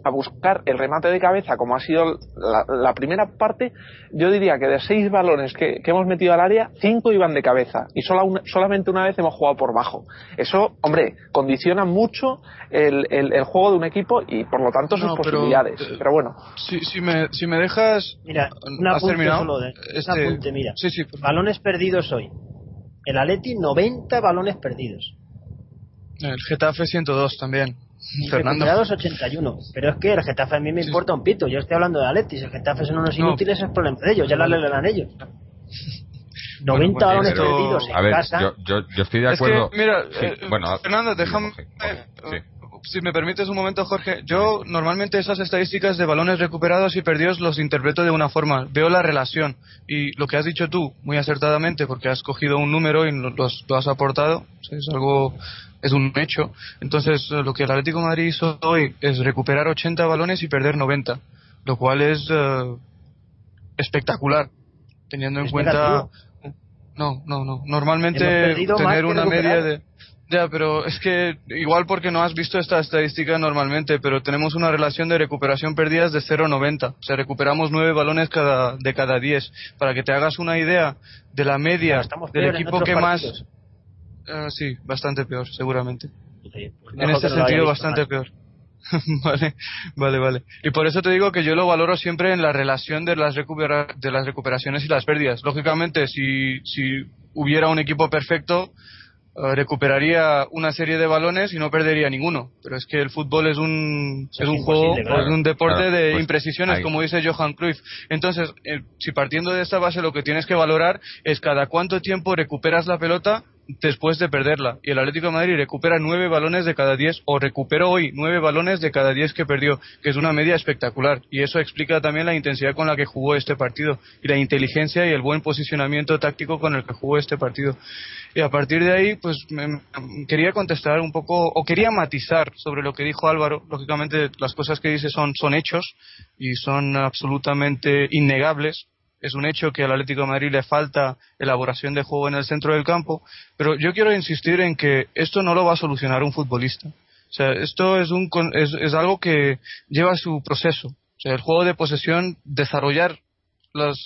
a buscar el remate de cabeza, como ha sido la, primera parte, yo diría que de seis balones que, hemos metido al área, cinco iban de cabeza y solamente una vez hemos jugado por bajo. Eso, hombre, condiciona mucho el, juego de un equipo y por lo tanto sus posibilidades. Eh, pero bueno. Si, si, me, si me dejas. Mira, un apunte solo de. Este, mira. balones perdidos hoy. El Atleti, 90 balones perdidos. El Getafe 102 también. Fernando. 81. Pero es que el Getafe a mí me importa un pito. Yo estoy hablando de Aletis. El Getafe son unos inútiles, es problema de ellos. Ya la leerán ellos. 90 balones perdidos en a ver, Yo, yo, yo, estoy de acuerdo. mira, eh, bueno, Fernando, déjame. Si me permites un momento, Jorge, yo normalmente esas estadísticas de balones recuperados y perdidos los interpreto de una forma. Veo la relación y lo que has dicho tú, muy acertadamente, porque has cogido un número y lo, lo has aportado, es algo es un hecho. Entonces, lo que el Atlético de Madrid hizo hoy es recuperar 80 balones y perder 90, lo cual es eh, espectacular, teniendo en cuenta. no, no, no. Normalmente tener una media de... Ya, pero es que igual porque no has visto esta estadística normalmente, pero tenemos una relación de recuperación perdidas de 0,90. O sea, recuperamos 9 balones cada, de cada 10. Para que te hagas una idea de la media del equipo que más... Uh, sí, bastante peor, seguramente. en este sentido, bastante peor. vale, vale, vale. Y por eso te digo que yo lo valoro siempre en la relación de las, de las recuperaciones y las pérdidas. Lógicamente, si, si hubiera un equipo perfecto, recuperaría una serie de balones y no perdería ninguno. Pero es que el fútbol es un, es, un juego, es un deporte de pues imprecisiones, como dice Johan Cruyff. Entonces, eh, si partiendo de esta base lo que tienes que valorar es cada cuánto tiempo recuperas la pelota después de perderla. Y el Atlético de Madrid recupera nueve balones de cada diez, o recuperó hoy nueve balones de cada diez que perdió, que es una media espectacular. Y eso explica también la intensidad con la que jugó este partido, y la inteligencia y el buen posicionamiento táctico con el que jugó este partido. Y a partir de ahí, pues quería contestar un poco, o quería matizar sobre lo que dijo Álvaro. Lógicamente, las cosas que dice son, son hechos y son absolutamente innegables es un hecho que al Atlético de Madrid le falta elaboración de juego en el centro del campo, pero yo quiero insistir en que esto no lo va a solucionar un futbolista. O sea, esto es, un, es, es algo que lleva su proceso. O sea, el juego de posesión, desarrollar las,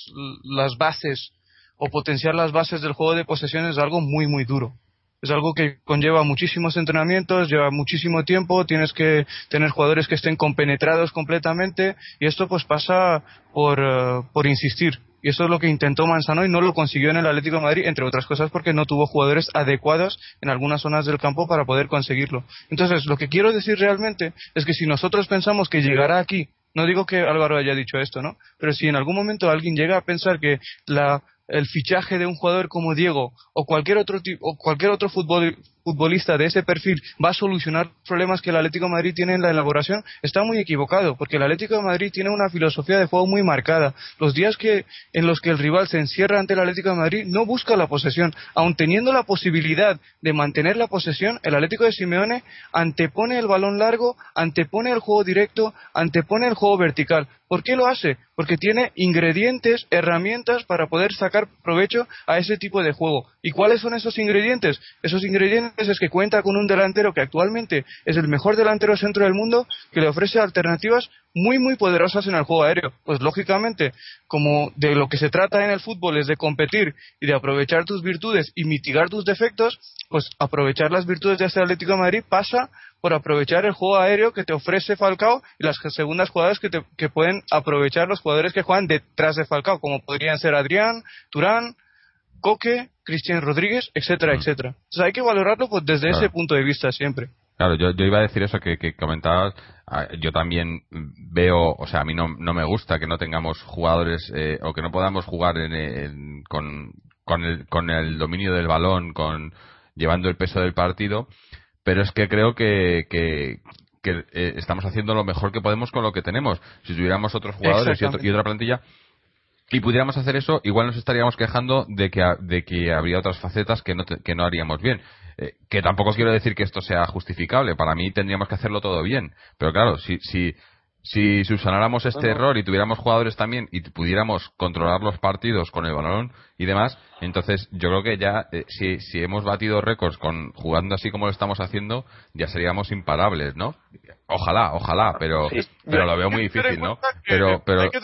las bases o potenciar las bases del juego de posesión es algo muy, muy duro. Es algo que conlleva muchísimos entrenamientos, lleva muchísimo tiempo, tienes que tener jugadores que estén compenetrados completamente y esto pues pasa por, eh, por insistir. Y eso es lo que intentó Manzano y no lo consiguió en el Atlético de Madrid, entre otras cosas porque no tuvo jugadores adecuados en algunas zonas del campo para poder conseguirlo. Entonces, lo que quiero decir realmente es que si nosotros pensamos que llegará aquí, no digo que Álvaro haya dicho esto, ¿no? Pero si en algún momento alguien llega a pensar que la el fichaje de un jugador como Diego o cualquier otro o cualquier otro futbolista de ese perfil va a solucionar problemas que el Atlético de Madrid tiene en la elaboración, está muy equivocado, porque el Atlético de Madrid tiene una filosofía de juego muy marcada. Los días que en los que el rival se encierra ante el Atlético de Madrid no busca la posesión, aun teniendo la posibilidad de mantener la posesión, el Atlético de Simeone antepone el balón largo, antepone el juego directo, antepone el juego vertical. ¿Por qué lo hace? Porque tiene ingredientes, herramientas para poder sacar provecho a ese tipo de juego. ¿Y cuáles son esos ingredientes? Esos ingredientes es que cuenta con un delantero que actualmente es el mejor delantero centro del mundo, que le ofrece alternativas muy muy poderosas en el juego aéreo. Pues lógicamente, como de lo que se trata en el fútbol es de competir y de aprovechar tus virtudes y mitigar tus defectos, pues aprovechar las virtudes de este Atlético de Madrid pasa por aprovechar el juego aéreo que te ofrece Falcao y las segundas jugadas que, que pueden aprovechar los jugadores que juegan detrás de Falcao, como podrían ser Adrián, Turán, Coque, Cristian Rodríguez, etcétera, etcétera. Entonces hay que valorarlo pues, desde ese punto de vista siempre. Claro, yo, iba a decir eso que, que comentabas. Ah, yo también veo, o sea, a mí no, no me gusta que no tengamos jugadores eh, o que no podamos jugar con, con, el, con el dominio del balón, con llevando el peso del partido pero es que creo que, que, eh, estamos haciendo lo mejor que podemos con lo que tenemos. Si tuviéramos otros jugadores y, otra plantilla y pudiéramos hacer eso, igual nos estaríamos quejando de que, de que habría otras facetas que no, que no haríamos bien. Eh, que tampoco quiero decir que esto sea justificable. Para mí tendríamos que hacerlo todo bien. Pero claro, si, si, si subsanáramos este error y tuviéramos jugadores también y pudiéramos controlar los partidos con el balón y demás, entonces yo creo que ya eh, si, si hemos batido récords con jugando así como lo estamos haciendo, ya seríamos imparables, ¿no? Ojalá, ojalá, pero pero lo veo muy difícil, ¿no? Pero pero que,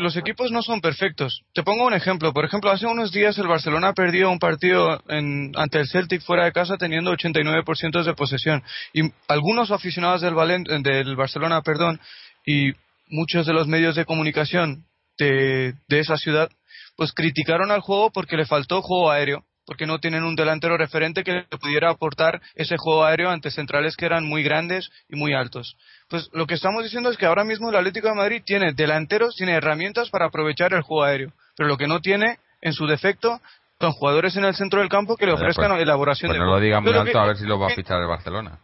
los equipos no son perfectos. Te pongo un ejemplo. Por ejemplo, hace unos días el Barcelona perdió un partido ante el Celtic fuera de casa teniendo 89% de posesión. Y algunos aficionados del, del Barcelona perdón, y muchos de los medios de comunicación de, de esa ciudad pues criticaron al juego porque le faltó juego aéreo porque no tienen un delantero referente que pudiera aportar ese juego aéreo ante centrales que eran muy grandes y muy altos. Pues lo que estamos diciendo es que ahora mismo el Atlético de Madrid tiene delanteros, tiene herramientas para aprovechar el juego aéreo, pero lo que no tiene, en su defecto, son jugadores en el centro del campo que le ofrezcan pues, elaboración pues de no lo digan muy alto a ver si lo va a fichar el Barcelona.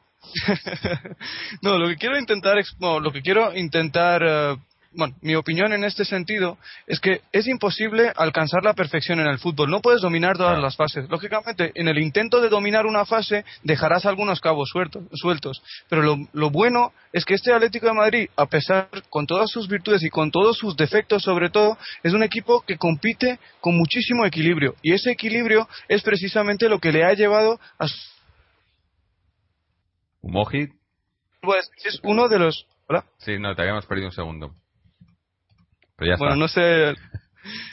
no, lo que quiero intentar, no, lo que quiero intentar eh, bueno, mi opinión en este sentido es que es imposible alcanzar la perfección en el fútbol. No puedes dominar todas las fases. Lógicamente, en el intento de dominar una fase dejarás algunos cabos sueltos. Pero lo, lo bueno es que este Atlético de Madrid, a pesar con todas sus virtudes y con todos sus defectos sobre todo, es un equipo que compite con muchísimo equilibrio. Y ese equilibrio es precisamente lo que le ha llevado a Moji. Pues es uno de los. ¿Hola? Sí, no, te habíamos perdido un segundo. Pero ya bueno, no sé.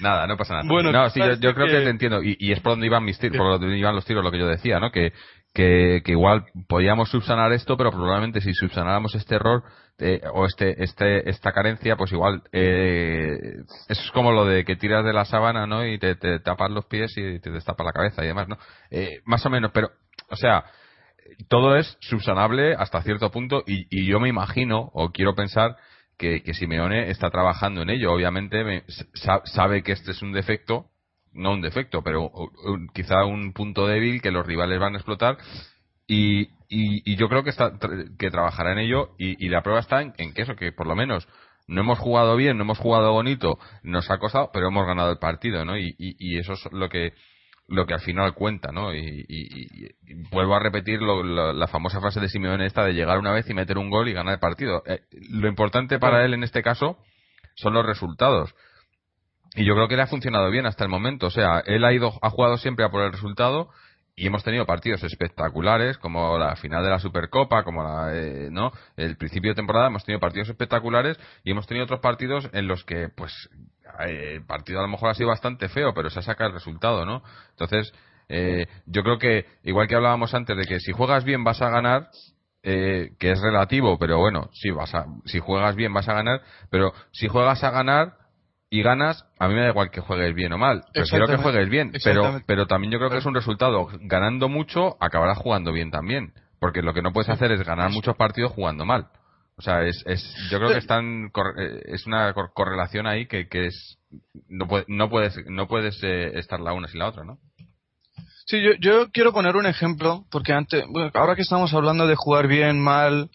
Nada, no pasa nada. Bueno, no, sí, yo, creo que... te entiendo. Y, es por donde iban mis tiros, por donde iban los tiros, lo que yo decía, ¿no? Que, que, que igual podíamos subsanar esto, pero probablemente si subsanáramos este error eh, o este, este, esta carencia, pues igual eh, es como lo de que tiras de la sábana, ¿no? Y te, te tapas los pies y te destapa la cabeza y demás, ¿no? Eh, más o menos, pero, o sea, todo es subsanable hasta cierto punto y, yo me imagino o quiero pensar que, Simeone está trabajando en ello. Obviamente sabe que este es un defecto, no un defecto, pero quizá un punto débil que los rivales van a explotar y, yo creo que, está, que trabajará en ello y, la prueba está en, que eso, que por lo menos no hemos jugado bien, no hemos jugado bonito, nos ha costado, pero hemos ganado el partido, ¿no? y eso es lo que lo que al final cuenta, ¿no? Y, vuelvo a repetir la famosa frase de Simeone esta de llegar una vez y meter un gol y ganar el partido. Eh, lo importante para él en este caso son los resultados. Y yo creo que le ha funcionado bien hasta el momento. O sea, él ha ido, ha jugado siempre a por el resultado y hemos tenido partidos espectaculares como la final de la Supercopa, como la, eh, no, el principio de temporada hemos tenido partidos espectaculares y hemos tenido otros partidos en los que pues el partido a lo mejor ha sido bastante feo, pero se ha sacado el resultado, ¿no? Entonces, eh, yo creo que igual que hablábamos antes de que si juegas bien vas a ganar, que es relativo, pero bueno, sí vas a, si juegas bien vas a ganar, pero si juegas a ganar y ganas, a mí me da igual que juegues bien o mal. Prefiero que juegues bien, pero, pero también yo creo que es un resultado. Ganando mucho, acabarás jugando bien también. Porque lo que no puedes hacer es ganar muchos partidos jugando mal. O sea, es, es yo creo que están, eh, es una correlación ahí que, que es no, no puedes no puedes eh, estar la una sin la otra, ¿no? Sí, yo, yo quiero poner un ejemplo porque antes, ahora que estamos hablando de jugar bien, mal,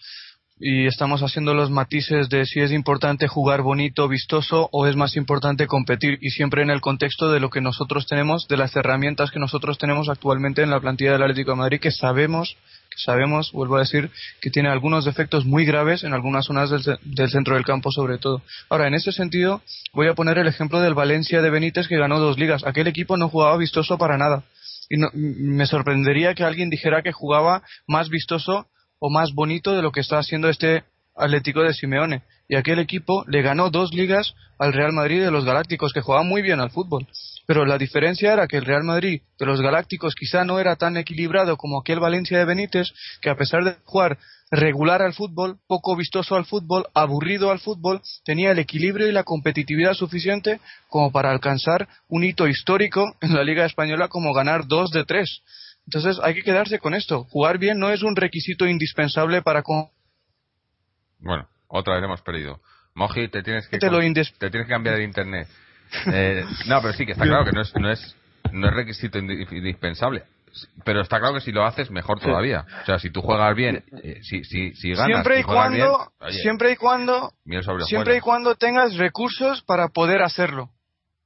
y estamos haciendo los matices de si es importante jugar bonito, vistoso o es más importante competir y siempre en el contexto de lo que nosotros tenemos, de las herramientas que nosotros tenemos actualmente en la plantilla del Atlético de Madrid que sabemos, sabemos, vuelvo a decir, que tiene algunos defectos muy graves en algunas zonas del, centro del campo sobre todo. Ahora, en ese sentido, voy a poner el ejemplo del Valencia de Benítez que ganó dos ligas. Aquel equipo no jugaba vistoso para nada. Y me sorprendería que alguien dijera que jugaba más vistoso o más bonito de lo que está haciendo este Atlético de Simeone. Y aquel equipo le ganó dos ligas al Real Madrid de los Galácticos, que jugaba muy bien al fútbol. Pero la diferencia era que el Real Madrid de los Galácticos quizá no era tan equilibrado como aquel Valencia de Benítez, que a pesar de jugar regular al fútbol, poco vistoso al fútbol, aburrido al fútbol, tenía el equilibrio y la competitividad suficiente como para alcanzar un hito histórico en la Liga Española como ganar dos de tres. Entonces hay que quedarse con esto. Jugar bien no es un requisito indispensable para... Bueno, otra vez hemos perdido. Moji, te tienes que, te, tienes que cambiar de internet. Eh, no, pero sí, que está claro que no es, no es, no es requisito indispensable. Pero está claro que si lo haces, mejor todavía. O sea, si tú juegas bien, eh, si, si, si ganas siempre y, cuando, siempre y cuando, siempre y cuando tengas recursos para poder hacerlo.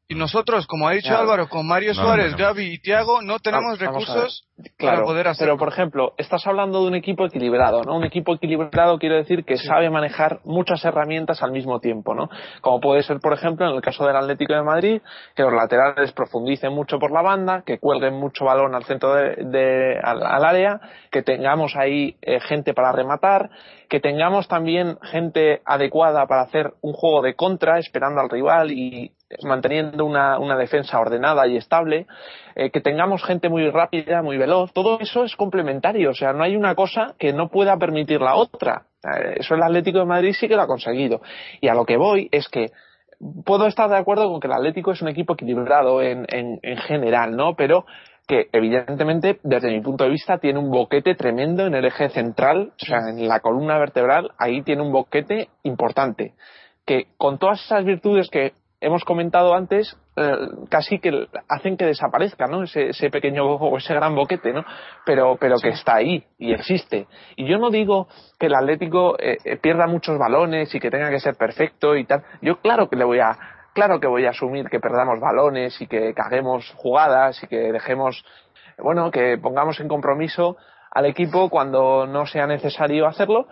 Y nosotros, como ha dicho Álvaro, con Mario Suárez, Gaby y Tiago, no tenemos recursos para poder hacerlo. Pero, por ejemplo, estás hablando de un equipo equilibrado, ¿no? Un equipo equilibrado quiere decir que sabe manejar muchas herramientas al mismo tiempo, ¿no? Como puede ser, por ejemplo, en el caso del Atlético de Madrid, que los laterales profundicen mucho por la banda, que cuelguen mucho balón al centro de, al, área, que tengamos ahí eh, gente para rematar, que tengamos también gente adecuada para hacer un juego de contra, esperando al rival y manteniendo una, una defensa ordenada y estable, eh, que tengamos gente muy rápida, muy veloz, todo eso es complementario, o sea, no hay una cosa que no pueda permitir la otra. Eso el Atlético de Madrid sí que lo ha conseguido. Y a lo que voy es que puedo estar de acuerdo con que el Atlético es un equipo equilibrado en, en, en general, ¿no? Pero que evidentemente desde mi punto de vista tiene un boquete tremendo en el eje central, o sea, en la columna vertebral, ahí tiene un boquete importante, que con todas esas virtudes que hemos comentado antes, eh, casi que hacen que desaparezca, ¿no? Ese, ese pequeño o ese gran boquete, ¿no? Pero, pero que está ahí y existe. Y yo no digo que el Atlético eh, eh, pierda muchos balones y que tenga que ser perfecto y tal. Yo claro que le voy a, claro que voy a asumir que perdamos balones y que caguemos jugadas y que dejemos, bueno, que pongamos en compromiso al equipo cuando no sea necesario hacerlo.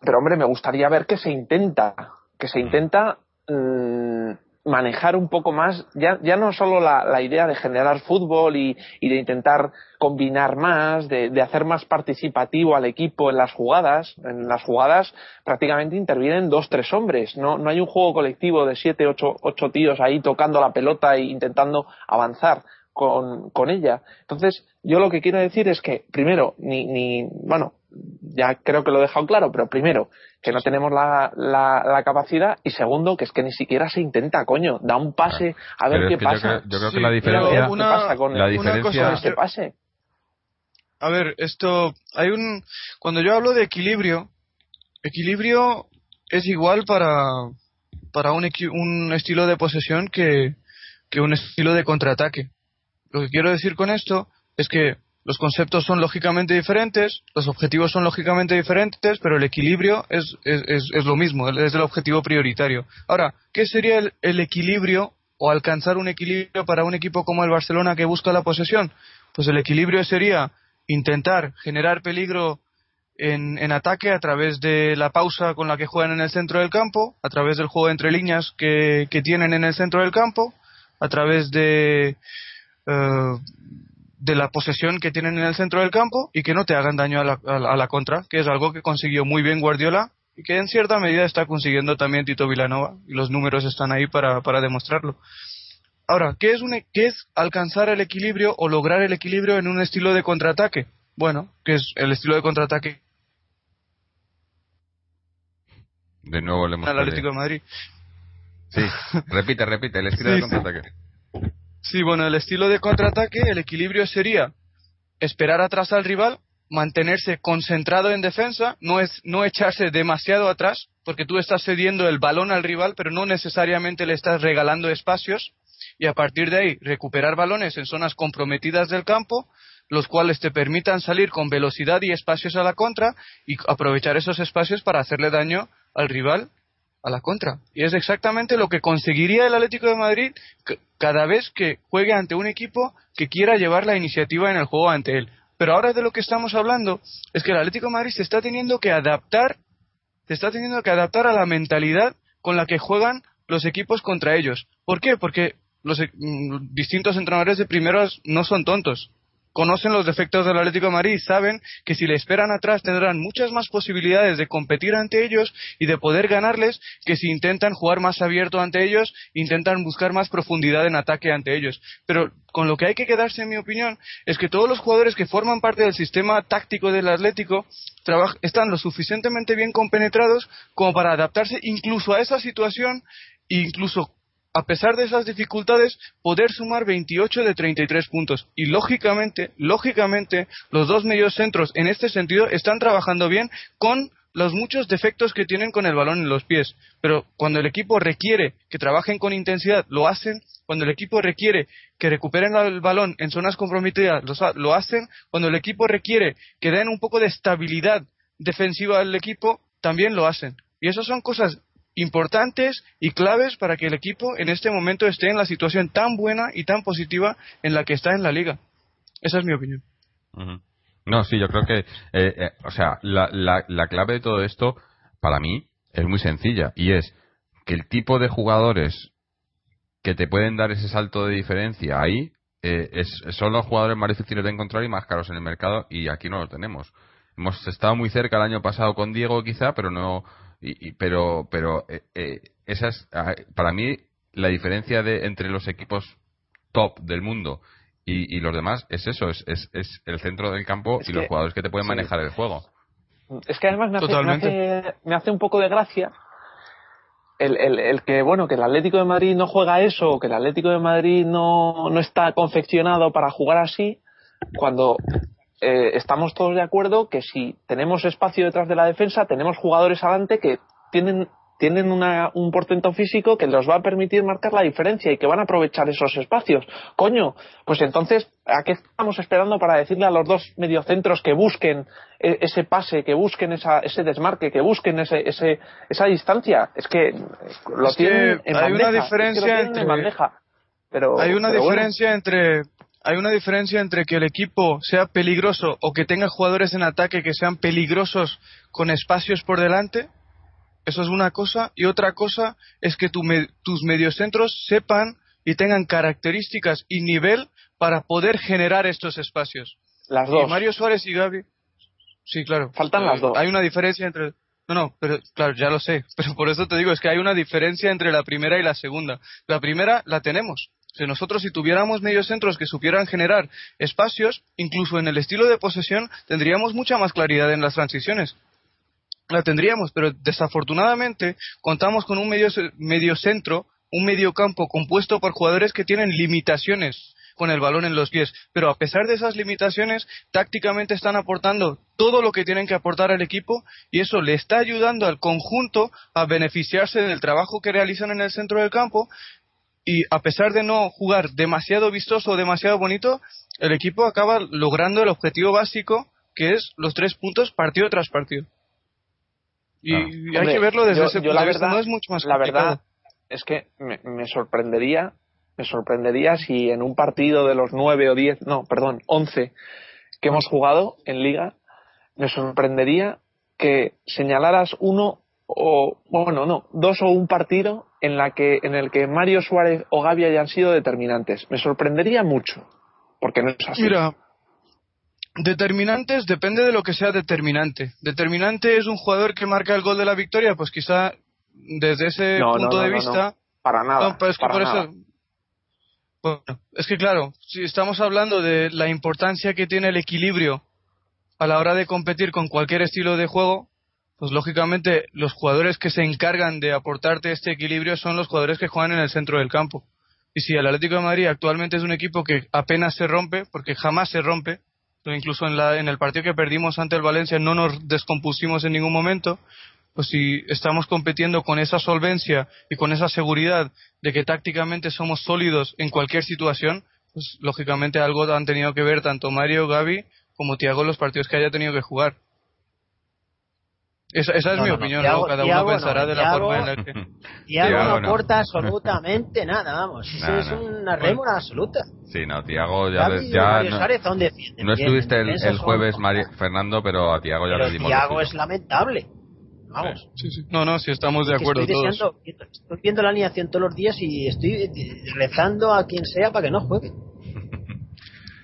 Pero hombre, me gustaría ver que se intenta, que se intenta mm, manejar un poco más, ya, ya no solo la, idea de generar fútbol y, y de intentar combinar más, de, de, hacer más participativo al equipo en las jugadas. En las jugadas prácticamente intervienen dos, tres hombres. No, no hay un juego colectivo de siete, ocho, ocho tíos ahí tocando la pelota e intentando avanzar con, con ella. Entonces, yo lo que quiero decir es que, primero, ni, ni, bueno, ya creo que lo he dejado claro, pero primero, que no tenemos la, la, la, capacidad y segundo, que es que ni siquiera se intenta, coño, da un pase a ver qué pasa. Yo creo, yo creo sí, que la diferencia, una, ¿qué pasa con la diferencia con este pase? A ver, esto, hay un, cuando yo hablo de equilibrio, equilibrio es igual para, para un, un estilo de posesión que, que un estilo de contraataque. Lo que quiero decir con esto es que los conceptos son lógicamente diferentes, los objetivos son lógicamente diferentes, pero el equilibrio es, es, es, lo mismo, es el objetivo prioritario. Ahora, ¿qué sería el, el, equilibrio o alcanzar un equilibrio para un equipo como el Barcelona que busca la posesión? Pues el equilibrio sería intentar generar peligro en, en ataque a través de la pausa con la que juegan en el centro del campo, a través del juego entre líneas que, que tienen en el centro del campo, a través de. Uh, de la posesión que tienen en el centro del campo y que no te hagan daño a la, a la, contra, que es algo que consiguió muy bien Guardiola y que en cierta medida está consiguiendo también Tito Vilanova y los números están ahí para, para demostrarlo. Ahora, ¿qué es, un, ¿qué es alcanzar el equilibrio o lograr el equilibrio en un estilo de contraataque? Bueno, que es el estilo de contraataque. De nuevo le hemos al Atlético de Madrid. Sí, repite, repite, el estilo sí, de contraataque. Sí. Sí, bueno, el estilo de contraataque, el equilibrio sería esperar atrás al rival, mantenerse concentrado en defensa, no es no echarse demasiado atrás, porque tú estás cediendo el balón al rival, pero no necesariamente le estás regalando espacios, y a partir de ahí recuperar balones en zonas comprometidas del campo, los cuales te permitan salir con velocidad y espacios a la contra y aprovechar esos espacios para hacerle daño al rival a la contra. Y es exactamente lo que conseguiría el Atlético de Madrid cada vez que juegue ante un equipo que quiera llevar la iniciativa en el juego ante él. Pero ahora de lo que estamos hablando es que el Atlético de Madrid se está teniendo que adaptar, se está teniendo que adaptar a la mentalidad con la que juegan los equipos contra ellos. ¿Por qué? Porque los mm, distintos entrenadores de primeros no son tontos conocen los defectos del Atlético de Madrid saben que si le esperan atrás tendrán muchas más posibilidades de competir ante ellos y de poder ganarles que si intentan jugar más abierto ante ellos, intentan buscar más profundidad en ataque ante ellos. Pero con lo que hay que quedarse, en mi opinión, es que todos los jugadores que forman parte del sistema táctico del Atlético están lo suficientemente bien compenetrados como para adaptarse incluso a esa situación e incluso a pesar de esas dificultades, poder sumar 28 de 33 puntos. Y lógicamente, lógicamente, los dos medios centros en este sentido están trabajando bien con los muchos defectos que tienen con el balón en los pies. Pero cuando el equipo requiere que trabajen con intensidad, lo hacen. Cuando el equipo requiere que recuperen el balón en zonas comprometidas, lo hacen. Cuando el equipo requiere que den un poco de estabilidad defensiva al equipo, también lo hacen. Y esas son cosas importantes y claves para que el equipo en este momento esté en la situación tan buena y tan positiva en la que está en la liga. Esa es mi opinión. No, sí, yo creo que, eh, eh, o sea, la, la, la clave de todo esto, para mí, es muy sencilla y es que el tipo de jugadores que te pueden dar ese salto de diferencia ahí eh, es, son los jugadores más difíciles de encontrar y más caros en el mercado y aquí no lo tenemos. Hemos estado muy cerca el año pasado con Diego quizá, pero no y, y, pero pero eh, eh, esas para mí la diferencia de entre los equipos top del mundo y, y los demás es eso es, es, es, el centro del campo es y que, los jugadores que te pueden sí. manejar el juego es que además me hace, me hace, me hace un poco de gracia el, el, el, que bueno que el Atlético de Madrid no juega eso que el Atlético de Madrid no, no está confeccionado para jugar así cuando eh, estamos todos de acuerdo que si tenemos espacio detrás de la defensa, tenemos jugadores adelante que tienen tienen una, un portento físico que les va a permitir marcar la diferencia y que van a aprovechar esos espacios. Coño, pues entonces, ¿a qué estamos esperando para decirle a los dos mediocentros que busquen e, ese pase, que busquen esa, ese desmarque, que busquen ese, ese, esa distancia? Es que lo tienen en hay bandeja, una diferencia es que en entre- bandeja. Pero, hay una bueno. diferencia entre hay una diferencia entre que el equipo sea peligroso o que tenga jugadores en ataque que sean peligrosos con espacios por delante eso es una cosa y otra cosa es que tu me- tus mediocentros sepan y tengan características y nivel para poder generar estos espacios las y dos. Mario Suárez y Gaby sí claro Faltan las dos. hay una diferencia entre no, no, pero claro, ya lo sé, pero por eso te digo, es que hay una diferencia entre la primera y la segunda. La primera la tenemos. Si nosotros si tuviéramos mediocentros que supieran generar espacios, incluso en el estilo de posesión, tendríamos mucha más claridad en las transiciones. La tendríamos, pero desafortunadamente contamos con un medio, mediocentro, un mediocampo compuesto por jugadores que tienen limitaciones con el balón en los pies, pero a pesar de esas limitaciones, tácticamente están aportando todo lo que tienen que aportar al equipo y eso le está ayudando al conjunto a beneficiarse del trabajo que realizan en el centro del campo y a pesar de no jugar demasiado vistoso o demasiado bonito, el equipo acaba logrando el objetivo básico que es los tres puntos partido tras partido. Y, hay que verlo desde yo- ese yo punto la de vista, verdad- no es mucho más La complicado. verdad es que me, me sorprendería, me sorprendería si en un partido de los nueve o diez, no, perdón, once que hemos jugado en liga, me sorprendería que señalaras uno o bueno no dos o un partido en la que en el que Mario Suárez o Gaby hayan sido determinantes me sorprendería mucho porque no es así Mira, determinantes depende de lo que sea determinante. Determinante es un jugador que marca el gol de la victoria, pues quizá desde ese No, punto no, de vista. no. para nada No, pero es que para por nada. eso. Bueno, es que claro, si estamos hablando de la importancia que tiene el equilibrio a la hora de competir con cualquier estilo de juego, pues lógicamente los jugadores que se encargan de aportarte este equilibrio son los jugadores que juegan en el centro del campo. Y si el Atlético de Madrid actualmente es un equipo que apenas se rompe, porque jamás se rompe, incluso en, la, en el partido que perdimos ante el Valencia no nos descompusimos en ningún momento, pues si estamos compitiendo con esa solvencia y con esa seguridad de que tácticamente somos sólidos en cualquier situación, pues lógicamente algo han tenido que ver tanto Mario, Gaby como Tiago en los partidos que haya tenido que jugar. Esa, esa es No, mi no, no, opinión, Thiago- luego cada Thiago uno no, pensará de la Thiago- forma en la que... Tiago no no. aporta absolutamente nada, vamos. No, es no. una rémora absoluta. Sí, no, Tiago ya, y ya Mario no, defienden no estuviste el, el jueves, Mari- Fernando, pero a Tiago ya Pero le dimos Thiago lo es lamentable. Vamos. Sí, sí. No, no, si estamos de acuerdo estoy todos. deseando- estoy viendo la alineación todos los días y estoy eh, rezando a quien sea para que no juegue.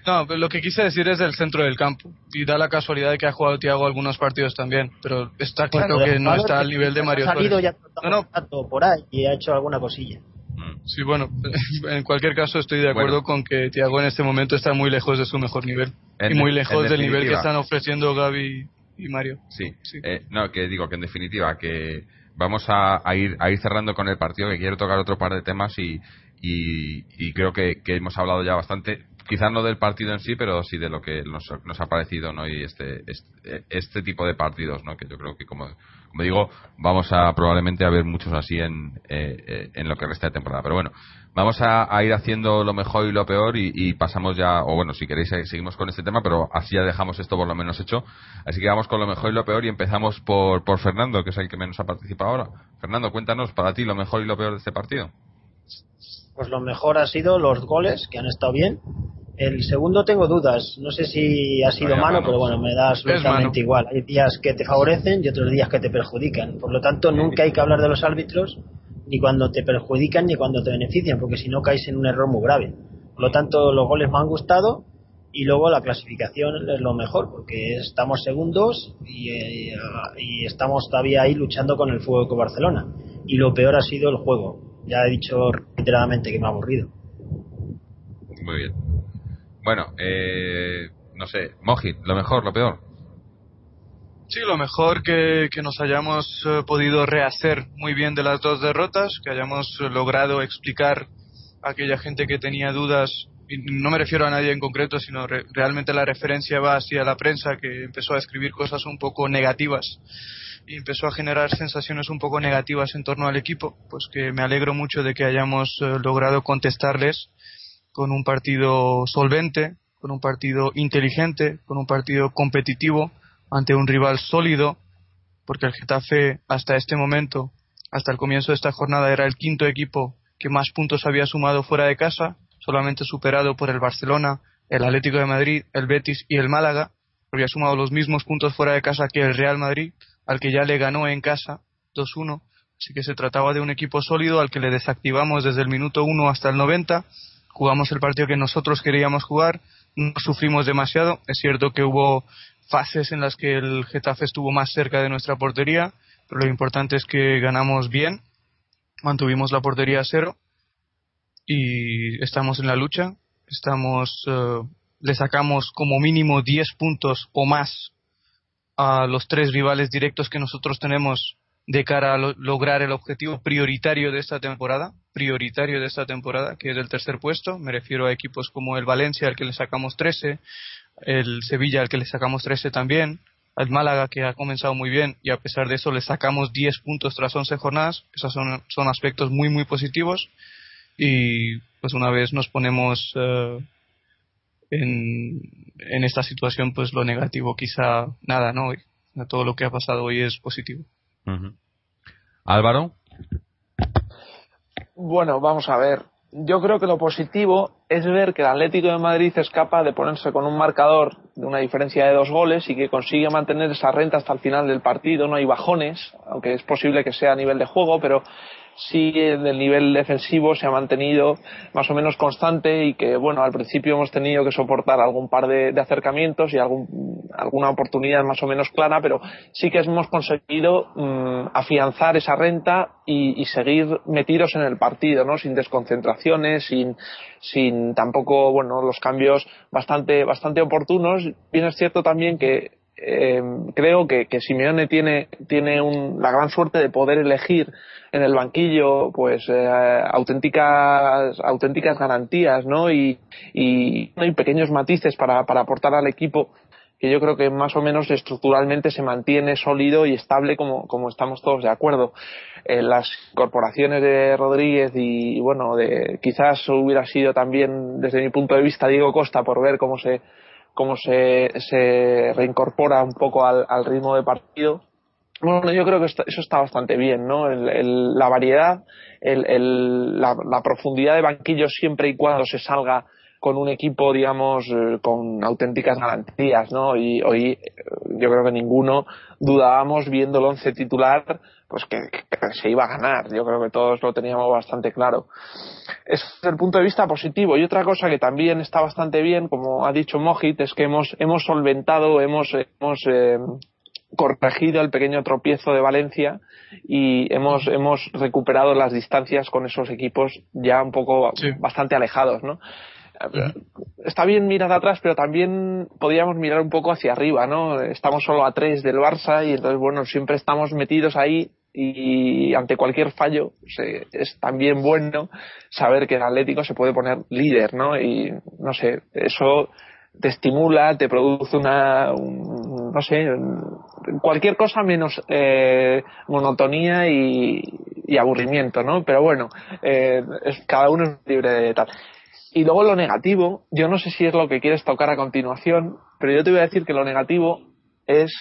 No, pero lo que quise decir es del centro del campo. Y da la casualidad de que ha jugado Tiago algunos partidos también. Pero está claro Bueno, que no está al nivel de ha Mario salido Suárez. ya No, no. tanto por ahí y ha hecho alguna cosilla. Mm. Sí, bueno, en cualquier caso estoy de acuerdo Bueno. con que Tiago en este momento está muy lejos de su mejor nivel. En y muy lejos del nivel que están ofreciendo Gaby y Mario. Sí, Sí. Eh, no, que digo que en definitiva que vamos a, a ir a ir cerrando con el partido, que quiero tocar otro par de temas y, y, y creo que, que hemos hablado ya bastante, quizás no del partido en sí, pero sí de lo que nos, nos ha parecido, ¿no? Y este, este, este tipo de partidos, ¿no? Que yo creo que como, como digo, vamos a probablemente a ver muchos así en, eh, eh, en lo que resta de temporada. Pero bueno, vamos a, ir haciendo lo mejor y lo peor y, y pasamos ya, o bueno, si queréis eh, seguimos con este tema, pero así ya dejamos esto por lo menos hecho. Así que vamos con lo mejor y lo peor y empezamos por, por Fernando, que es el que menos ha participado ahora. Fernando, cuéntanos para ti lo mejor y lo peor de este partido. Pues lo mejor ha sido los goles, que han estado bien. El segundo tengo dudas. No sé si ha sido Vaya mano, pero bueno, me da absolutamente igual. Hay días que te favorecen y otros días que te perjudican. Por lo tanto, nunca hay que hablar de los árbitros ni cuando te perjudican ni cuando te benefician, porque si no caes en un error muy grave. Por lo tanto, los goles me han gustado y luego la clasificación es lo mejor, porque estamos segundos y, eh, y estamos todavía ahí luchando con el Fútbol con Barcelona. Y lo peor ha sido el juego. Ya he dicho reiteradamente que me ha aburrido. Muy bien. Bueno, eh, no sé, Mojit, lo mejor, lo peor. Sí, lo mejor que, que nos hayamos eh, podido rehacer muy bien de las dos derrotas, que hayamos eh, logrado explicar a aquella gente que tenía dudas y no me refiero a nadie en concreto, sino realmente la referencia va hacia la prensa que empezó a escribir cosas un poco negativas y empezó a generar sensaciones un poco negativas en torno al equipo, pues que me alegro mucho de que hayamos eh, logrado contestarles con un partido solvente, con un partido inteligente, con un partido competitivo ante un rival sólido, porque el Getafe hasta este momento, hasta el comienzo de esta jornada, era el quinto equipo que más puntos había sumado fuera de casa, solamente superado por el Barcelona, el Atlético de Madrid, el Betis y el Málaga, había sumado los mismos puntos fuera de casa que el Real Madrid, al que ya le ganó en casa 2-1. Así que se trataba de un equipo sólido al que le desactivamos desde el minuto 1 hasta el 90. Jugamos el partido que nosotros queríamos jugar, no sufrimos demasiado. Es cierto que hubo fases en las que el Getafe estuvo más cerca de nuestra portería, pero lo importante es que ganamos bien, mantuvimos la portería a cero y estamos en la lucha. Estamos, eh, le sacamos como mínimo 10 puntos o más a los tres rivales directos que nosotros tenemos de cara a lograr el objetivo prioritario de esta temporada, prioritario de esta temporada, que es el tercer puesto. Me refiero a equipos como el Valencia, al que le sacamos 13, el Sevilla, al que le sacamos 13 también, al Málaga, que ha comenzado muy bien y a pesar de eso le sacamos 10 puntos tras 11 jornadas. Esos son, son aspectos muy, muy positivos. Y pues una vez nos ponemos eh, en, en esta situación, pues lo negativo quizá nada, ¿no? Todo lo que ha pasado hoy es positivo. Álvaro. Bueno, vamos a ver. Yo creo que lo positivo es ver que el Atlético de Madrid es capaz de ponerse con un marcador de una diferencia de dos goles y que consigue mantener esa renta hasta el final del partido. No hay bajones, aunque es posible que sea a nivel de juego, pero sí el nivel defensivo se ha mantenido más o menos constante y que, bueno, al principio hemos tenido que soportar algún par de, acercamientos y algún, alguna oportunidad más o menos clara, pero sí que hemos conseguido mm, afianzar esa renta y, y, seguir metidos en el partido, ¿no? Sin desconcentraciones, sin, sin tampoco, bueno, los cambios bastante, bastante oportunos. Bien es cierto también que eh, creo que, que, Simeone tiene, tiene un, la gran suerte de poder elegir en el banquillo pues eh, auténticas auténticas garantías no y, y, y pequeños matices para, para aportar al equipo que yo creo que más o menos estructuralmente se mantiene sólido y estable como, como estamos todos de acuerdo. Eh, las corporaciones de Rodríguez y, bueno, de, quizás hubiera sido también desde mi punto de vista Diego Costa por ver cómo se, cómo se, se reincorpora un poco al, al ritmo de partido. Bueno, yo creo que eso está bastante bien, ¿no? El, el, la variedad, el, la, la, profundidad de banquillos siempre y cuando se salga con un equipo, digamos, eh, con auténticas garantías, ¿no? Y hoy eh, yo creo que ninguno dudábamos viendo el once titular, pues que, que, se iba a ganar. Yo creo que todos lo teníamos bastante claro. Es el punto de vista positivo. Y otra cosa que también está bastante bien, como ha dicho Mojit, es que hemos, hemos solventado, hemos, hemos eh, corregido el pequeño tropiezo de Valencia y hemos, hemos recuperado las distancias con esos equipos ya un poco sí. bastante alejados, ¿no? Está bien mirar atrás, pero también podríamos mirar un poco hacia arriba, ¿no? Estamos solo a tres del Barça y entonces, bueno, siempre estamos metidos ahí y ante cualquier fallo se, es también bueno saber que el Atlético se puede poner líder, ¿no? Y no sé, eso te estimula, te produce una, un, no sé, cualquier cosa menos eh, monotonía y, y, aburrimiento, ¿no? Pero bueno, eh, es, cada uno es libre de tal. Y luego lo negativo, yo no sé si es lo que quieres tocar a continuación, pero yo te voy a decir que lo negativo es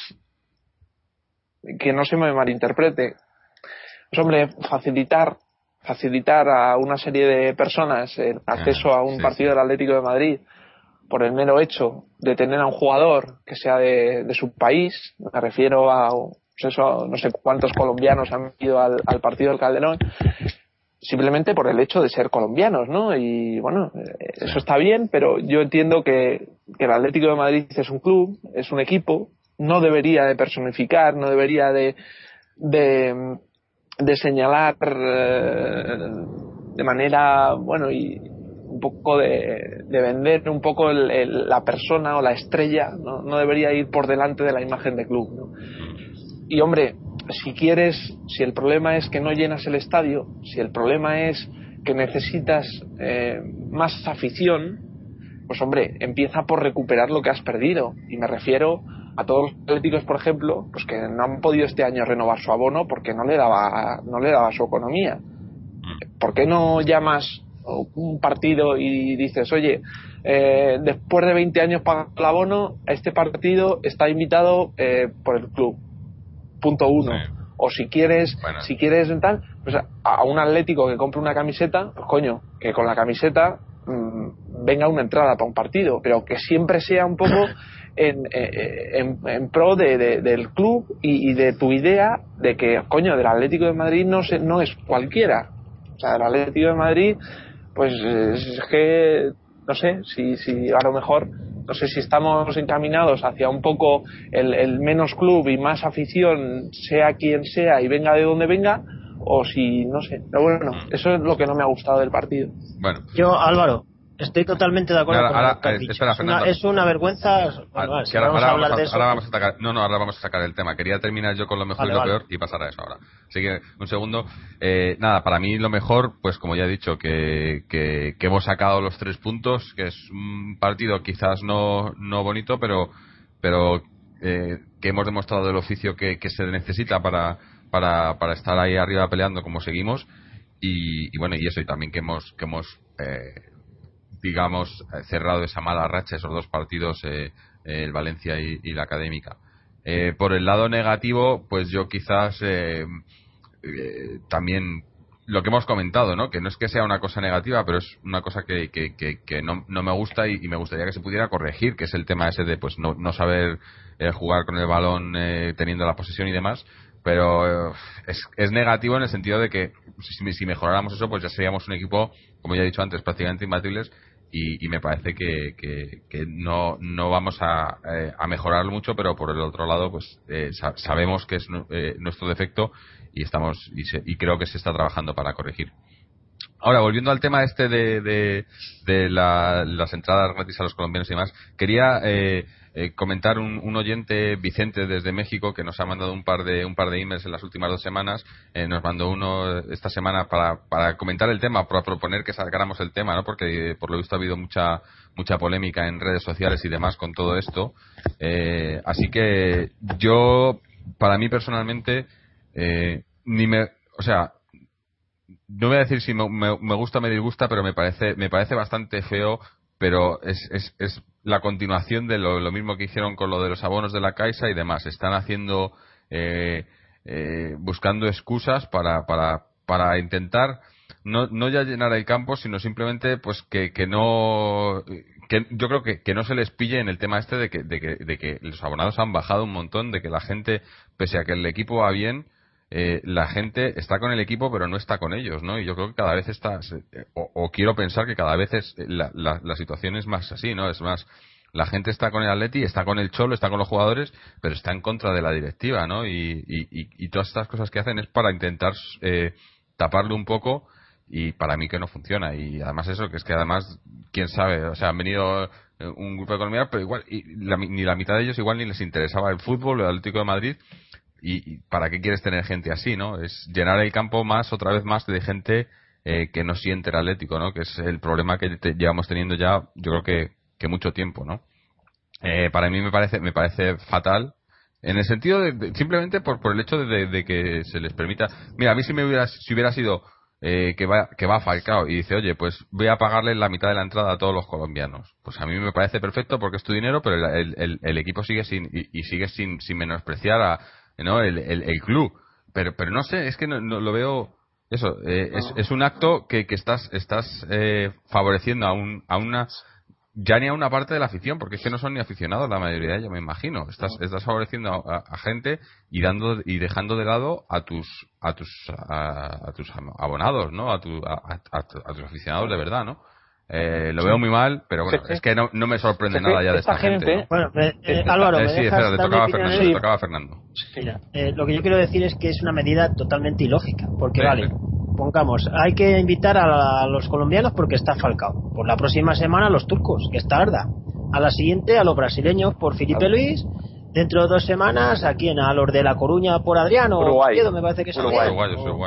que no se me malinterprete. Pues hombre, facilitar, facilitar a una serie de personas el acceso a un partido del Atlético de Madrid por el mero hecho de tener a un jugador que sea de, de su país, me refiero a pues eso, no sé cuántos colombianos han ido al, al partido del Calderón, simplemente por el hecho de ser colombianos, ¿no? Y bueno, eso está bien, pero yo entiendo que, que, el Atlético de Madrid es un club, es un equipo, no debería de personificar, no debería de, de, de señalar eh, de manera, bueno, y un poco de, de vender un poco el, el, la persona o la estrella, ¿no? no debería ir por delante de la imagen de club, ¿no? Y hombre, si quieres, si el problema es que no llenas el estadio, si el problema es que necesitas eh, más afición, pues hombre, empieza por recuperar lo que has perdido. Y me refiero a todos los atléticos, por ejemplo, pues que no han podido este año renovar su abono porque no le daba, no le daba su economía. ¿Por qué no llamas un partido y dices, oye, eh, después de 20 años paga el abono, este partido está invitado eh, por el club. Punto uno. O si quieres, si quieres tal, pues a un atlético que compre una camiseta, pues coño, que con la camiseta mm, venga una entrada para un partido, pero que siempre sea un poco en, eh, en, pro de, del club y, de tu idea de que, coño, del Atlético de Madrid no, se, no es cualquiera. O sea, el Atlético de Madrid, pues es que, no sé, si, si a lo mejor no sé si estamos encaminados hacia un poco el, menos club y más afición, sea quien sea y venga de donde venga, o si, no sé. Pero bueno, eso es lo que no me ha gustado del partido. Bueno. Yo, Álvaro, Estoy totalmente de acuerdo con lo que has dicho. es, una, vergüenza. ahora, vamos a, sacar, no, no, ahora vamos a sacar el tema. Quería terminar yo con lo mejor y lo peor y pasar a eso ahora. Así que, un segundo. Eh, nada, para mí lo mejor, pues como ya he dicho, que, que, hemos sacado los tres puntos, que es un partido quizás no, no bonito, pero, pero eh, que hemos demostrado el oficio que, que se necesita para, para, para estar ahí arriba peleando como seguimos. Y, y bueno, y eso, y también que hemos, que hemos eh, digamos, eh, cerrado esa mala racha, esos dos partidos, eh, el Valencia y, la Académica. Eh, por el lado negativo, pues yo quizás también lo que hemos comentado, ¿no? Que no es que sea una cosa negativa, pero es una cosa que, que, que, no, no, me gusta y, me gustaría que se pudiera corregir, que es el tema ese de pues no, no saber jugar con el balón teniendo la posesión y demás. Pero es, es, negativo en el sentido de que si, si, mejoráramos eso, pues ya seríamos un equipo, como ya he dicho antes, prácticamente imbatibles y, me parece que, que, no, no vamos a, eh, a, mejorarlo mucho, pero por el otro lado, pues eh, sabemos que es eh, nuestro defecto y estamos y, creo que se está trabajando para corregir. Ahora, volviendo al tema este de, de, de las entradas gratis a los colombianos y demás, quería eh, comentar un, oyente, Vicente, desde México, que nos ha mandado un par de, un par de emails en las últimas dos semanas. Eh, nos mandó uno esta semana para, para comentar el tema, para proponer que sacáramos el tema, ¿no? Porque por lo visto ha habido mucha, mucha polémica en redes sociales y demás con todo esto. Eh, así que yo, para mí personalmente, ni me, o sea, no voy a decir si me, me, gusta o me disgusta, pero me parece, me parece bastante feo pero es, es, es la continuación de lo, mismo que hicieron con lo de los abonos de la Caixa y demás. Están haciendo, eh, eh, buscando excusas para, para, para intentar no, no ya llenar el campo, sino simplemente pues que, que no que yo creo que, que no se les pille en el tema este de que, de que, de que los abonados han bajado un montón, de que la gente, pese a que el equipo va bien, eh, la gente está con el equipo pero no está con ellos, ¿no? Y yo creo que cada vez está, o, quiero pensar que cada vez es, la, la, situación es más así, ¿no? Es más, la gente está con el Atleti, está con el Cholo, está con los jugadores, pero está en contra de la directiva, ¿no? Y, y, todas estas cosas que hacen es para intentar eh, taparlo un poco y para mí que no funciona. Y además eso, que es que además, quién sabe, o sea, han venido eh, un grupo de colombianos, pero igual, y ni la mitad de ellos igual ni les interesaba el fútbol, el Atlético de Madrid, y, para qué quieres tener gente así, ¿no? Es llenar el campo más, otra vez más, de gente eh, que no siente el Atlético, ¿no? Que es el problema que llevamos teniendo ya, yo creo que, que mucho tiempo, ¿no? Eh, para mí me parece, me parece fatal en el sentido de, simplemente por, por el hecho de, que se les permita mira a mí si me hubiera si hubiera sido eh, que va que va Falcao y dice oye pues voy a pagarle la mitad de la entrada a todos los colombianos pues a mí me parece perfecto porque es tu dinero pero el, el, equipo sigue sin y, sigue sin, sin menospreciar a, ¿no? El, el, club. Pero, pero no sé, es que no, lo veo. Eso, eh, es, es, un acto que, que estás, estás eh, favoreciendo a, un, a una. Ya ni a una parte de la afición, porque es que no son ni aficionados la mayoría ellos, me imagino. Estás, estás favoreciendo a, gente y dando y dejando de lado a tus a tus a, tus abonados, ¿no? A, tu, a, tus aficionados de verdad, ¿no? Eh, lo veo muy mal, pero bueno, es que no, no me sorprende nada ya de esta, gente. Bueno, eh, Álvaro, sí, espera, le tocaba, Fernando, tocaba Fernando. Mira, eh, lo que yo quiero decir es que es una medida totalmente ilógica, porque vale, pongamos, hay que invitar a, los colombianos porque está Falcao. Por la próxima semana a los turcos, que está Arda. A la siguiente a los brasileños por Felipe Luis. Dentro de dos semanas, ¿a quién? A los de La Coruña por Adriano. Uruguay. me parece que es Uruguay.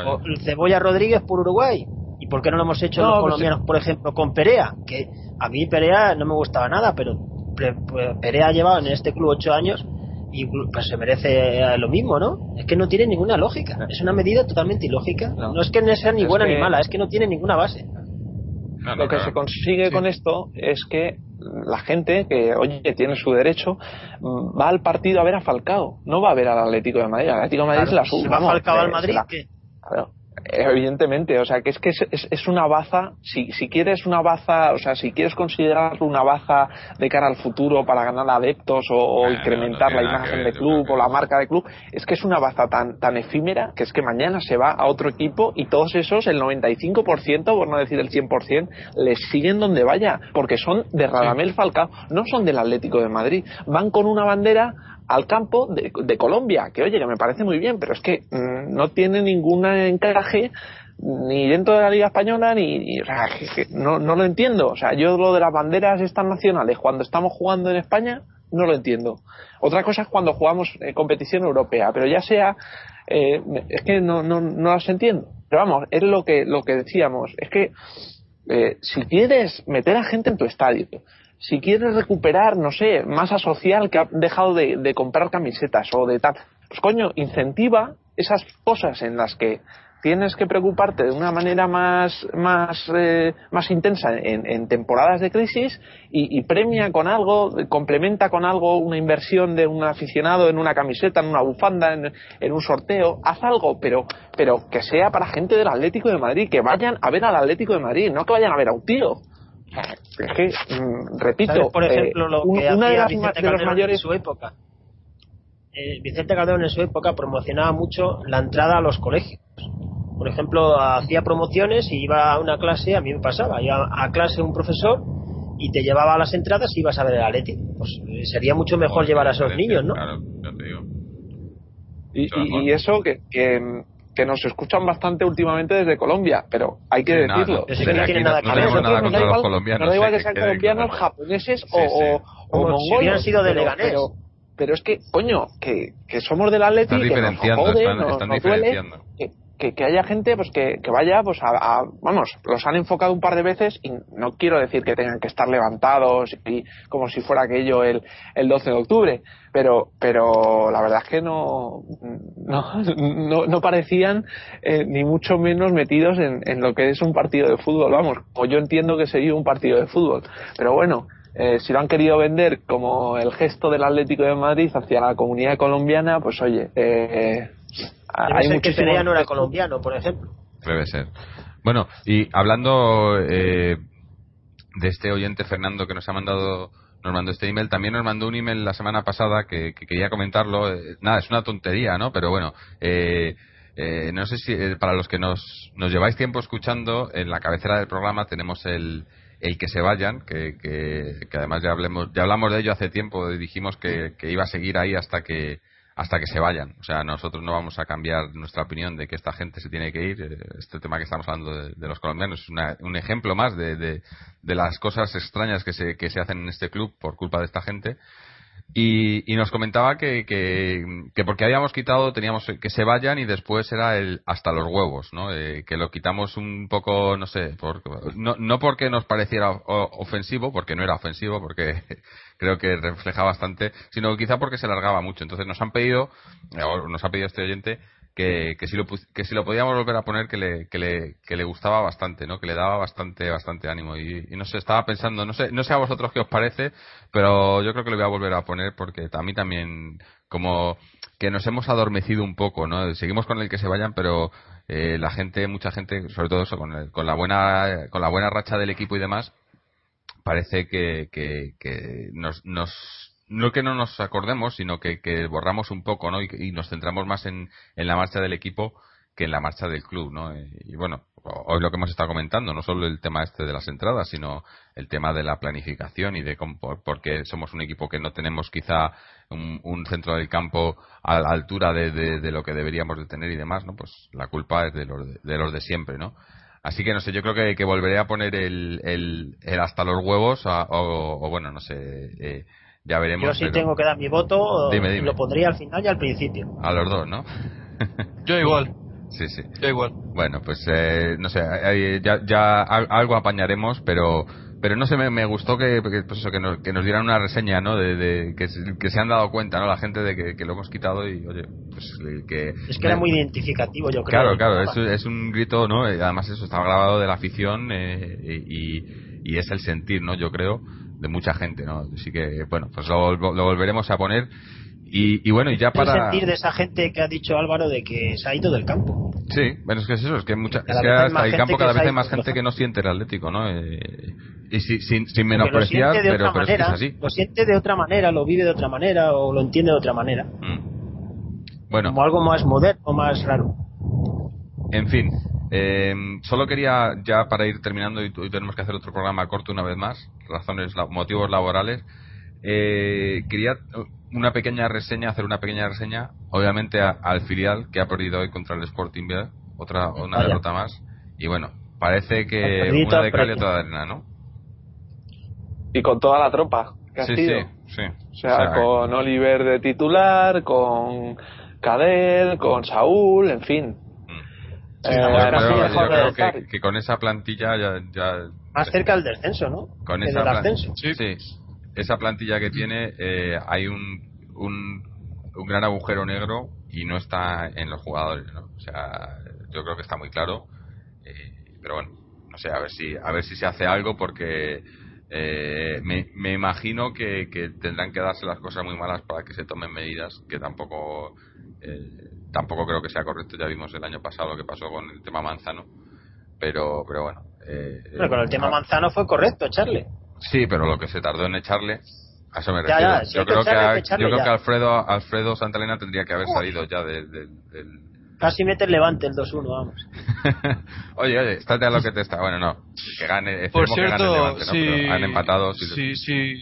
O, Cebolla Rodríguez por Uruguay por qué no lo hemos hecho los pues colombianos, por ejemplo, con Perea? Que a mí Perea no me gustaba nada, pero Perea ha llevado en este club ocho años y pues se merece lo mismo, ¿no? Es que no tiene ninguna lógica. Es una medida totalmente ilógica. No, es que no sea ni buena ni mala, es que no tiene ninguna base. lo que se consigue con esto es que la gente que, oye, tiene su derecho, va al partido a ver a Falcao, no va a ver al Atlético de Madrid. Al Atlético de Madrid es la sub. va Falcao al Madrid, Evidentemente, o sea, que es que es, es, una baza, si, si quieres una baza, o sea, si quieres considerarlo una baza de cara al futuro para ganar adeptos o, incrementar la imagen del club o la marca del club, es que es una baza tan, tan efímera que es que mañana se va a otro equipo y todos esos, el 95%, por no decir el 100%, les siguen donde vaya, porque son de Radamel Falcao, no son del Atlético de Madrid, van con una bandera al campo de, Colombia, que oye, que me parece muy bien, pero es que mm, no tiene ningún encaje ni dentro de la Liga Española, ni, sea, no, no lo entiendo. O sea, yo lo de las banderas estas nacionales, cuando estamos jugando en España, no lo entiendo. Otra cosa es cuando jugamos en competición europea, pero ya sea, eh, es que no, no, no las entiendo. Pero vamos, es lo que, lo que decíamos, es que eh, si quieres meter a gente en tu estadio, si quieres recuperar, no sé, masa social que ha dejado de, comprar camisetas o de tal, pues coño, incentiva esas cosas en las que tienes que preocuparte de una manera más, más, eh, más intensa en, temporadas de crisis y, premia con algo, complementa con algo una inversión de un aficionado en una camiseta, en una bufanda, en, en, un sorteo, haz algo, pero, pero que sea para gente del Atlético de Madrid, que vayan a ver al Atlético de Madrid, no que vayan a ver a un tío. Es que, mm, repito, por ejemplo, lo eh, que una de, las, Vicente de los mayores. En su época. Eh, Vicente Calderón en su época promocionaba mucho la entrada a los colegios. Por ejemplo, hacía promociones y iba a una clase, a mí me pasaba, iba a clase un profesor y te llevaba a las entradas y ibas a ver el Atleti. Pues eh, sería mucho mejor llevar a esos niños, ¿no? Claro, ya te digo. Y, y, eso que, que, que nos escuchan bastante últimamente desde Colombia, pero hay que decirlo. No, no, tiene nada que ver. No nada contra los colombianos. No da igual que sean colombianos, japoneses o, o, mongoles. Si hubieran sido de Leganés. Pero, pero, es que, coño, que, que somos del Atlético, que nos jode, están, nos, nos duele, que, que, que, haya gente pues que, que vaya pues a, vamos los han enfocado un par de veces y no quiero decir que tengan que estar levantados y como si fuera aquello el, el 12 de octubre pero pero la verdad es que no no, no, parecían eh, ni mucho menos metidos en, en lo que es un partido de fútbol vamos o yo entiendo que sería un partido de fútbol pero bueno eh, si lo han querido vender como el gesto del Atlético de Madrid hacia la comunidad colombiana, pues oye, eh, hay ser que Perea no era colombiano, por ejemplo. Debe ser. Bueno, y hablando eh, de este oyente Fernando que nos ha mandado nos mandó este email, también nos mandó un email la semana pasada que, quería comentarlo. Eh, nada, es una tontería, ¿no? Pero bueno, eh, no sé si para los que nos, nos lleváis tiempo escuchando, en la cabecera del programa tenemos el, el que se vayan, que, que, además ya, hablemos, ya hablamos de ello hace tiempo, dijimos que, que iba a seguir ahí hasta que hasta que se vayan. O sea, nosotros no vamos a cambiar nuestra opinión de que esta gente se tiene que ir. Eh, este tema que estamos hablando de, los colombianos es un ejemplo más de, de, de, las cosas extrañas que se, que se hacen en este club por culpa de esta gente. Y, y nos comentaba que, que, que, porque habíamos quitado, teníamos que se vayan y después era el hasta los huevos, ¿no? Eh, que lo quitamos un poco, no sé, por, no, no porque nos pareciera ofensivo, porque no era ofensivo, porque creo que refleja bastante, sino quizá porque se largaba mucho. Entonces nos han pedido, nos ha pedido este oyente, que, que, si lo, que si lo podíamos volver a poner que le, que le, que le gustaba bastante, ¿no? Que le daba bastante, bastante ánimo. Y, no sé, estaba pensando, no sé, no sé a vosotros qué os parece, pero yo creo que le voy a volver a poner porque a mí también, como que nos hemos adormecido un poco, ¿no? Seguimos con el que se vayan, pero eh, la gente, mucha gente, sobre todo eso, con, con la buena, con la buena racha del equipo y demás, parece que, que, nos, nos, no que no nos acordemos, sino que, que borramos un poco, ¿no? Y, nos centramos más en, en, la marcha del equipo que en la marcha del club, ¿no? Y, bueno, hoy lo que hemos estado comentando, no solo el tema este de las entradas, sino el tema de la planificación y de cómo, porque somos un equipo que no tenemos quizá un, centro del campo a la altura de, de, lo que deberíamos de tener y demás, ¿no? Pues la culpa es de los de, de los de siempre, ¿no? Así que no sé, yo creo que, que volveré a poner el, el, el hasta los huevos, o, bueno, no sé, eh, ya veremos. Yo sí tengo que dar mi voto, lo pondría al final y al principio. A los dos, ¿no? yo igual. Sí, sí. Da igual. Bueno, pues eh, no sé, eh, ya, ya al- algo apañaremos, pero pero no sé, me, me gustó que, que, pues eso, que, nos, que nos dieran una reseña, ¿no? De, de- que, se- que se han dado cuenta, ¿no? La gente de que, que lo hemos quitado y, oye, pues eh, que... Es que era muy identificativo, yo creo. Claro, claro, es, es un grito, ¿no? Eh, Además eso estaba grabado de la afición eh, y, y es el sentir, ¿no? Yo creo, de mucha gente, ¿no? Así que, bueno, pues lo, lo volveremos a poner. Y, y bueno, y ya para... sentir de esa gente que ha dicho Álvaro de que se ha ido del campo. Sí, bueno, es que es eso, es que, mucha, es que hasta el campo cada vez hay ha más gente que no siente el Atlético, ¿no? Eh, y si- sin, sin menospreciar, pero, pero es que es así. lo siente de otra manera, lo vive de otra manera o lo entiende de otra manera. Mm. Bueno, Como algo más moderno, más raro. en fin, eh, solo quería ya para ir terminando y, tenemos que hacer otro programa corto una vez más, razones, la- motivos laborales. Eh, quería una pequeña reseña, hacer una pequeña reseña, obviamente a- al filial que ha perdido hoy contra el Sporting B, otra una Vaya. derrota más. Y bueno, parece que una de cal y otra de arena, ¿no? Y con toda la tropa que ha Sí, sido. sí, sí. O sea, con Oliver de titular, con Cadel, con Saúl, en fin. Eh, Yo creo, yo que, con esa plantilla ya, ya Más cerca del descenso, ¿no? con esa ascenso. sí, esa plantilla que tiene eh, hay un, un un gran agujero negro y no está en los jugadores ¿no? o sea yo creo que está muy claro eh, pero bueno no sé a ver si a ver si se hace algo porque eh, me, me imagino que, que tendrán que darse las cosas muy malas para que se tomen medidas que tampoco eh, tampoco creo que sea correcto ya vimos el año pasado lo que pasó con el tema Manzano pero pero bueno eh, Bueno, con el tema ah, Manzano fue correcto, echarle. Sí, pero lo que se tardó en echarle, a eso me Ya, refiero. ya, si yo creo que, a- yo creo ya. que Alfredo, Alfredo Santalena tendría que haber salido ya de- de- del... Casi mete el levante el 2-1, vamos. oye, oye, estate a lo que te está. Bueno, no, que gane, Por esperemos que gane el cierto, Levante, ¿no? si, Pero han empatado. Sí, si, si,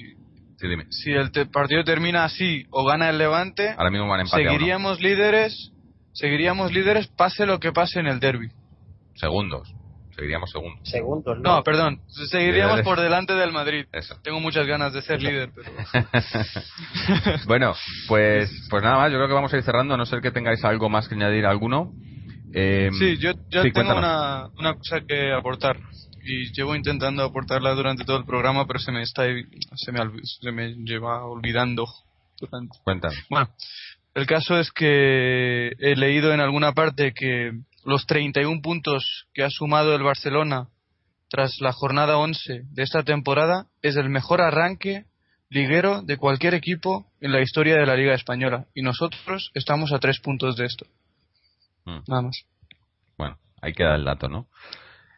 sí, dime. si el te- partido termina así o gana el Levante, Ahora mismo van empate a uno. seguiríamos líderes, seguiríamos líderes pase lo que pase en el derby. Segundos. Seguiríamos segundos. Segundos, ¿no? No, perdón, seguiríamos Líderes. por delante del Madrid. Eso. Tengo muchas ganas de ser líder, pero bueno, pues, pues nada más, yo creo que vamos a ir cerrando, a no ser que tengáis algo más que añadir alguno. Eh, sí, yo, yo sí, tengo una, una cosa que aportar y llevo intentando aportarla durante todo el programa, pero se me está se me, se me lleva olvidando durante Cuéntanos. Bueno, el caso es que he leído en alguna parte que los 31 puntos que ha sumado el Barcelona tras la jornada 11 de esta temporada es el mejor arranque liguero de cualquier equipo en la historia de la Liga Española. Y nosotros estamos a tres puntos de esto. Mm. Nada más. Bueno, ahí queda el dato, ¿no?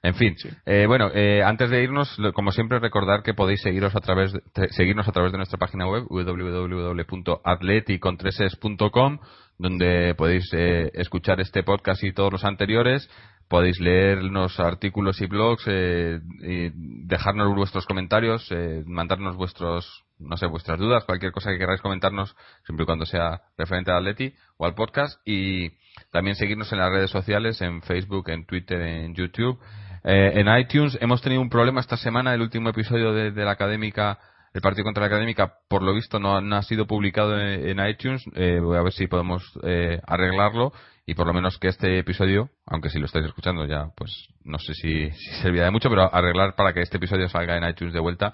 En fin, eh, bueno, eh, antes de irnos, como siempre, recordar que podéis seguiros a través de, seguirnos a través de nuestra página web www.atleticontreses.com donde podéis eh, escuchar este podcast y todos los anteriores. Podéis leernos artículos y blogs, eh, y dejarnos vuestros comentarios, eh, mandarnos vuestros, no sé, vuestras dudas, cualquier cosa que queráis comentarnos, siempre y cuando sea referente al Atleti o al podcast. Y también seguirnos en las redes sociales, en Facebook, en Twitter, en YouTube. Eh, en iTunes hemos tenido un problema esta semana, el último episodio de, de la académica, el partido contra la académica, por lo visto no, no ha sido publicado en, en iTunes. Eh, voy a ver si podemos eh, arreglarlo y por lo menos que este episodio, aunque si lo estáis escuchando ya, pues no sé si, si servirá de mucho, pero arreglar para que este episodio salga en iTunes de vuelta.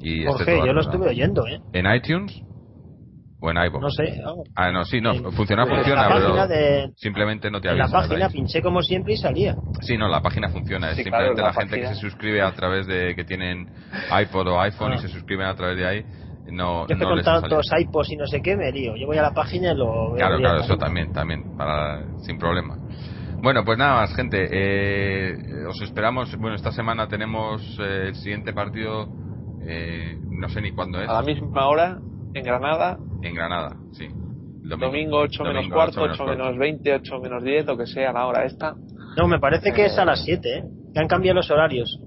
Y Jorge, yo lo estuve oyendo, ¿eh? ¿En iTunes? ¿O en iVoox? No sé. vamos. Ah, no, sí, no, En- funciona, funciona, la pero página de- simplemente no te En la avisa. página pinché como siempre y salía. Sí, no, la página funciona. Es Sí, simplemente claro, la, la gente que se suscribe a través de que tienen iPod o iPhone y Ah. se suscriben a través de ahí. No, Yo que no con les ha salido. tantos iPods y no sé qué, me lío. Yo voy a la página y lo veo Claro, claro, eso también, también, para, sin problema. Bueno, pues nada más, gente. eh, os esperamos. Bueno, esta semana tenemos eh, el siguiente partido. eh, no sé ni cuándo es. A la misma hora, en Granada, En Granada, sí. El domingo 8 menos Domingo, cuarto, 8 8 menos menos 20, 8 menos 10, o que sea la hora esta. No, me parece que es a las 7, ¿eh? Que han cambiado los horarios.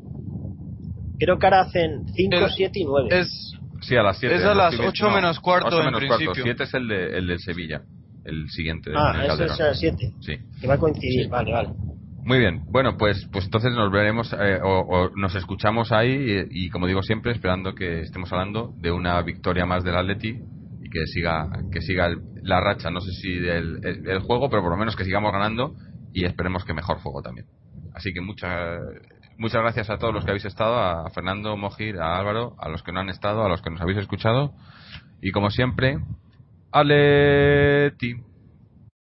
Creo que ahora hacen 5, Es- 7 y 9. Es, Sí, a las 7. Es a las ocho menos cuarto, en principio. 7 es el de, el de Sevilla. El siguiente. ah, el eso es a las 7. Sí. Que va a coincidir, Sí. vale, vale. Muy bien, bueno, pues, pues entonces nos veremos eh, o, nos escuchamos ahí y, y, como digo siempre, esperando que estemos hablando de una victoria más del Atleti y que siga que siga la racha, no sé si del el, el juego, pero por lo menos que sigamos ganando y esperemos que mejor juego también. Así que muchas muchas gracias a todos los que habéis estado, a Fernando, Mojir, a Álvaro, a los que no han estado, a los que nos habéis escuchado y como siempre, Aleti.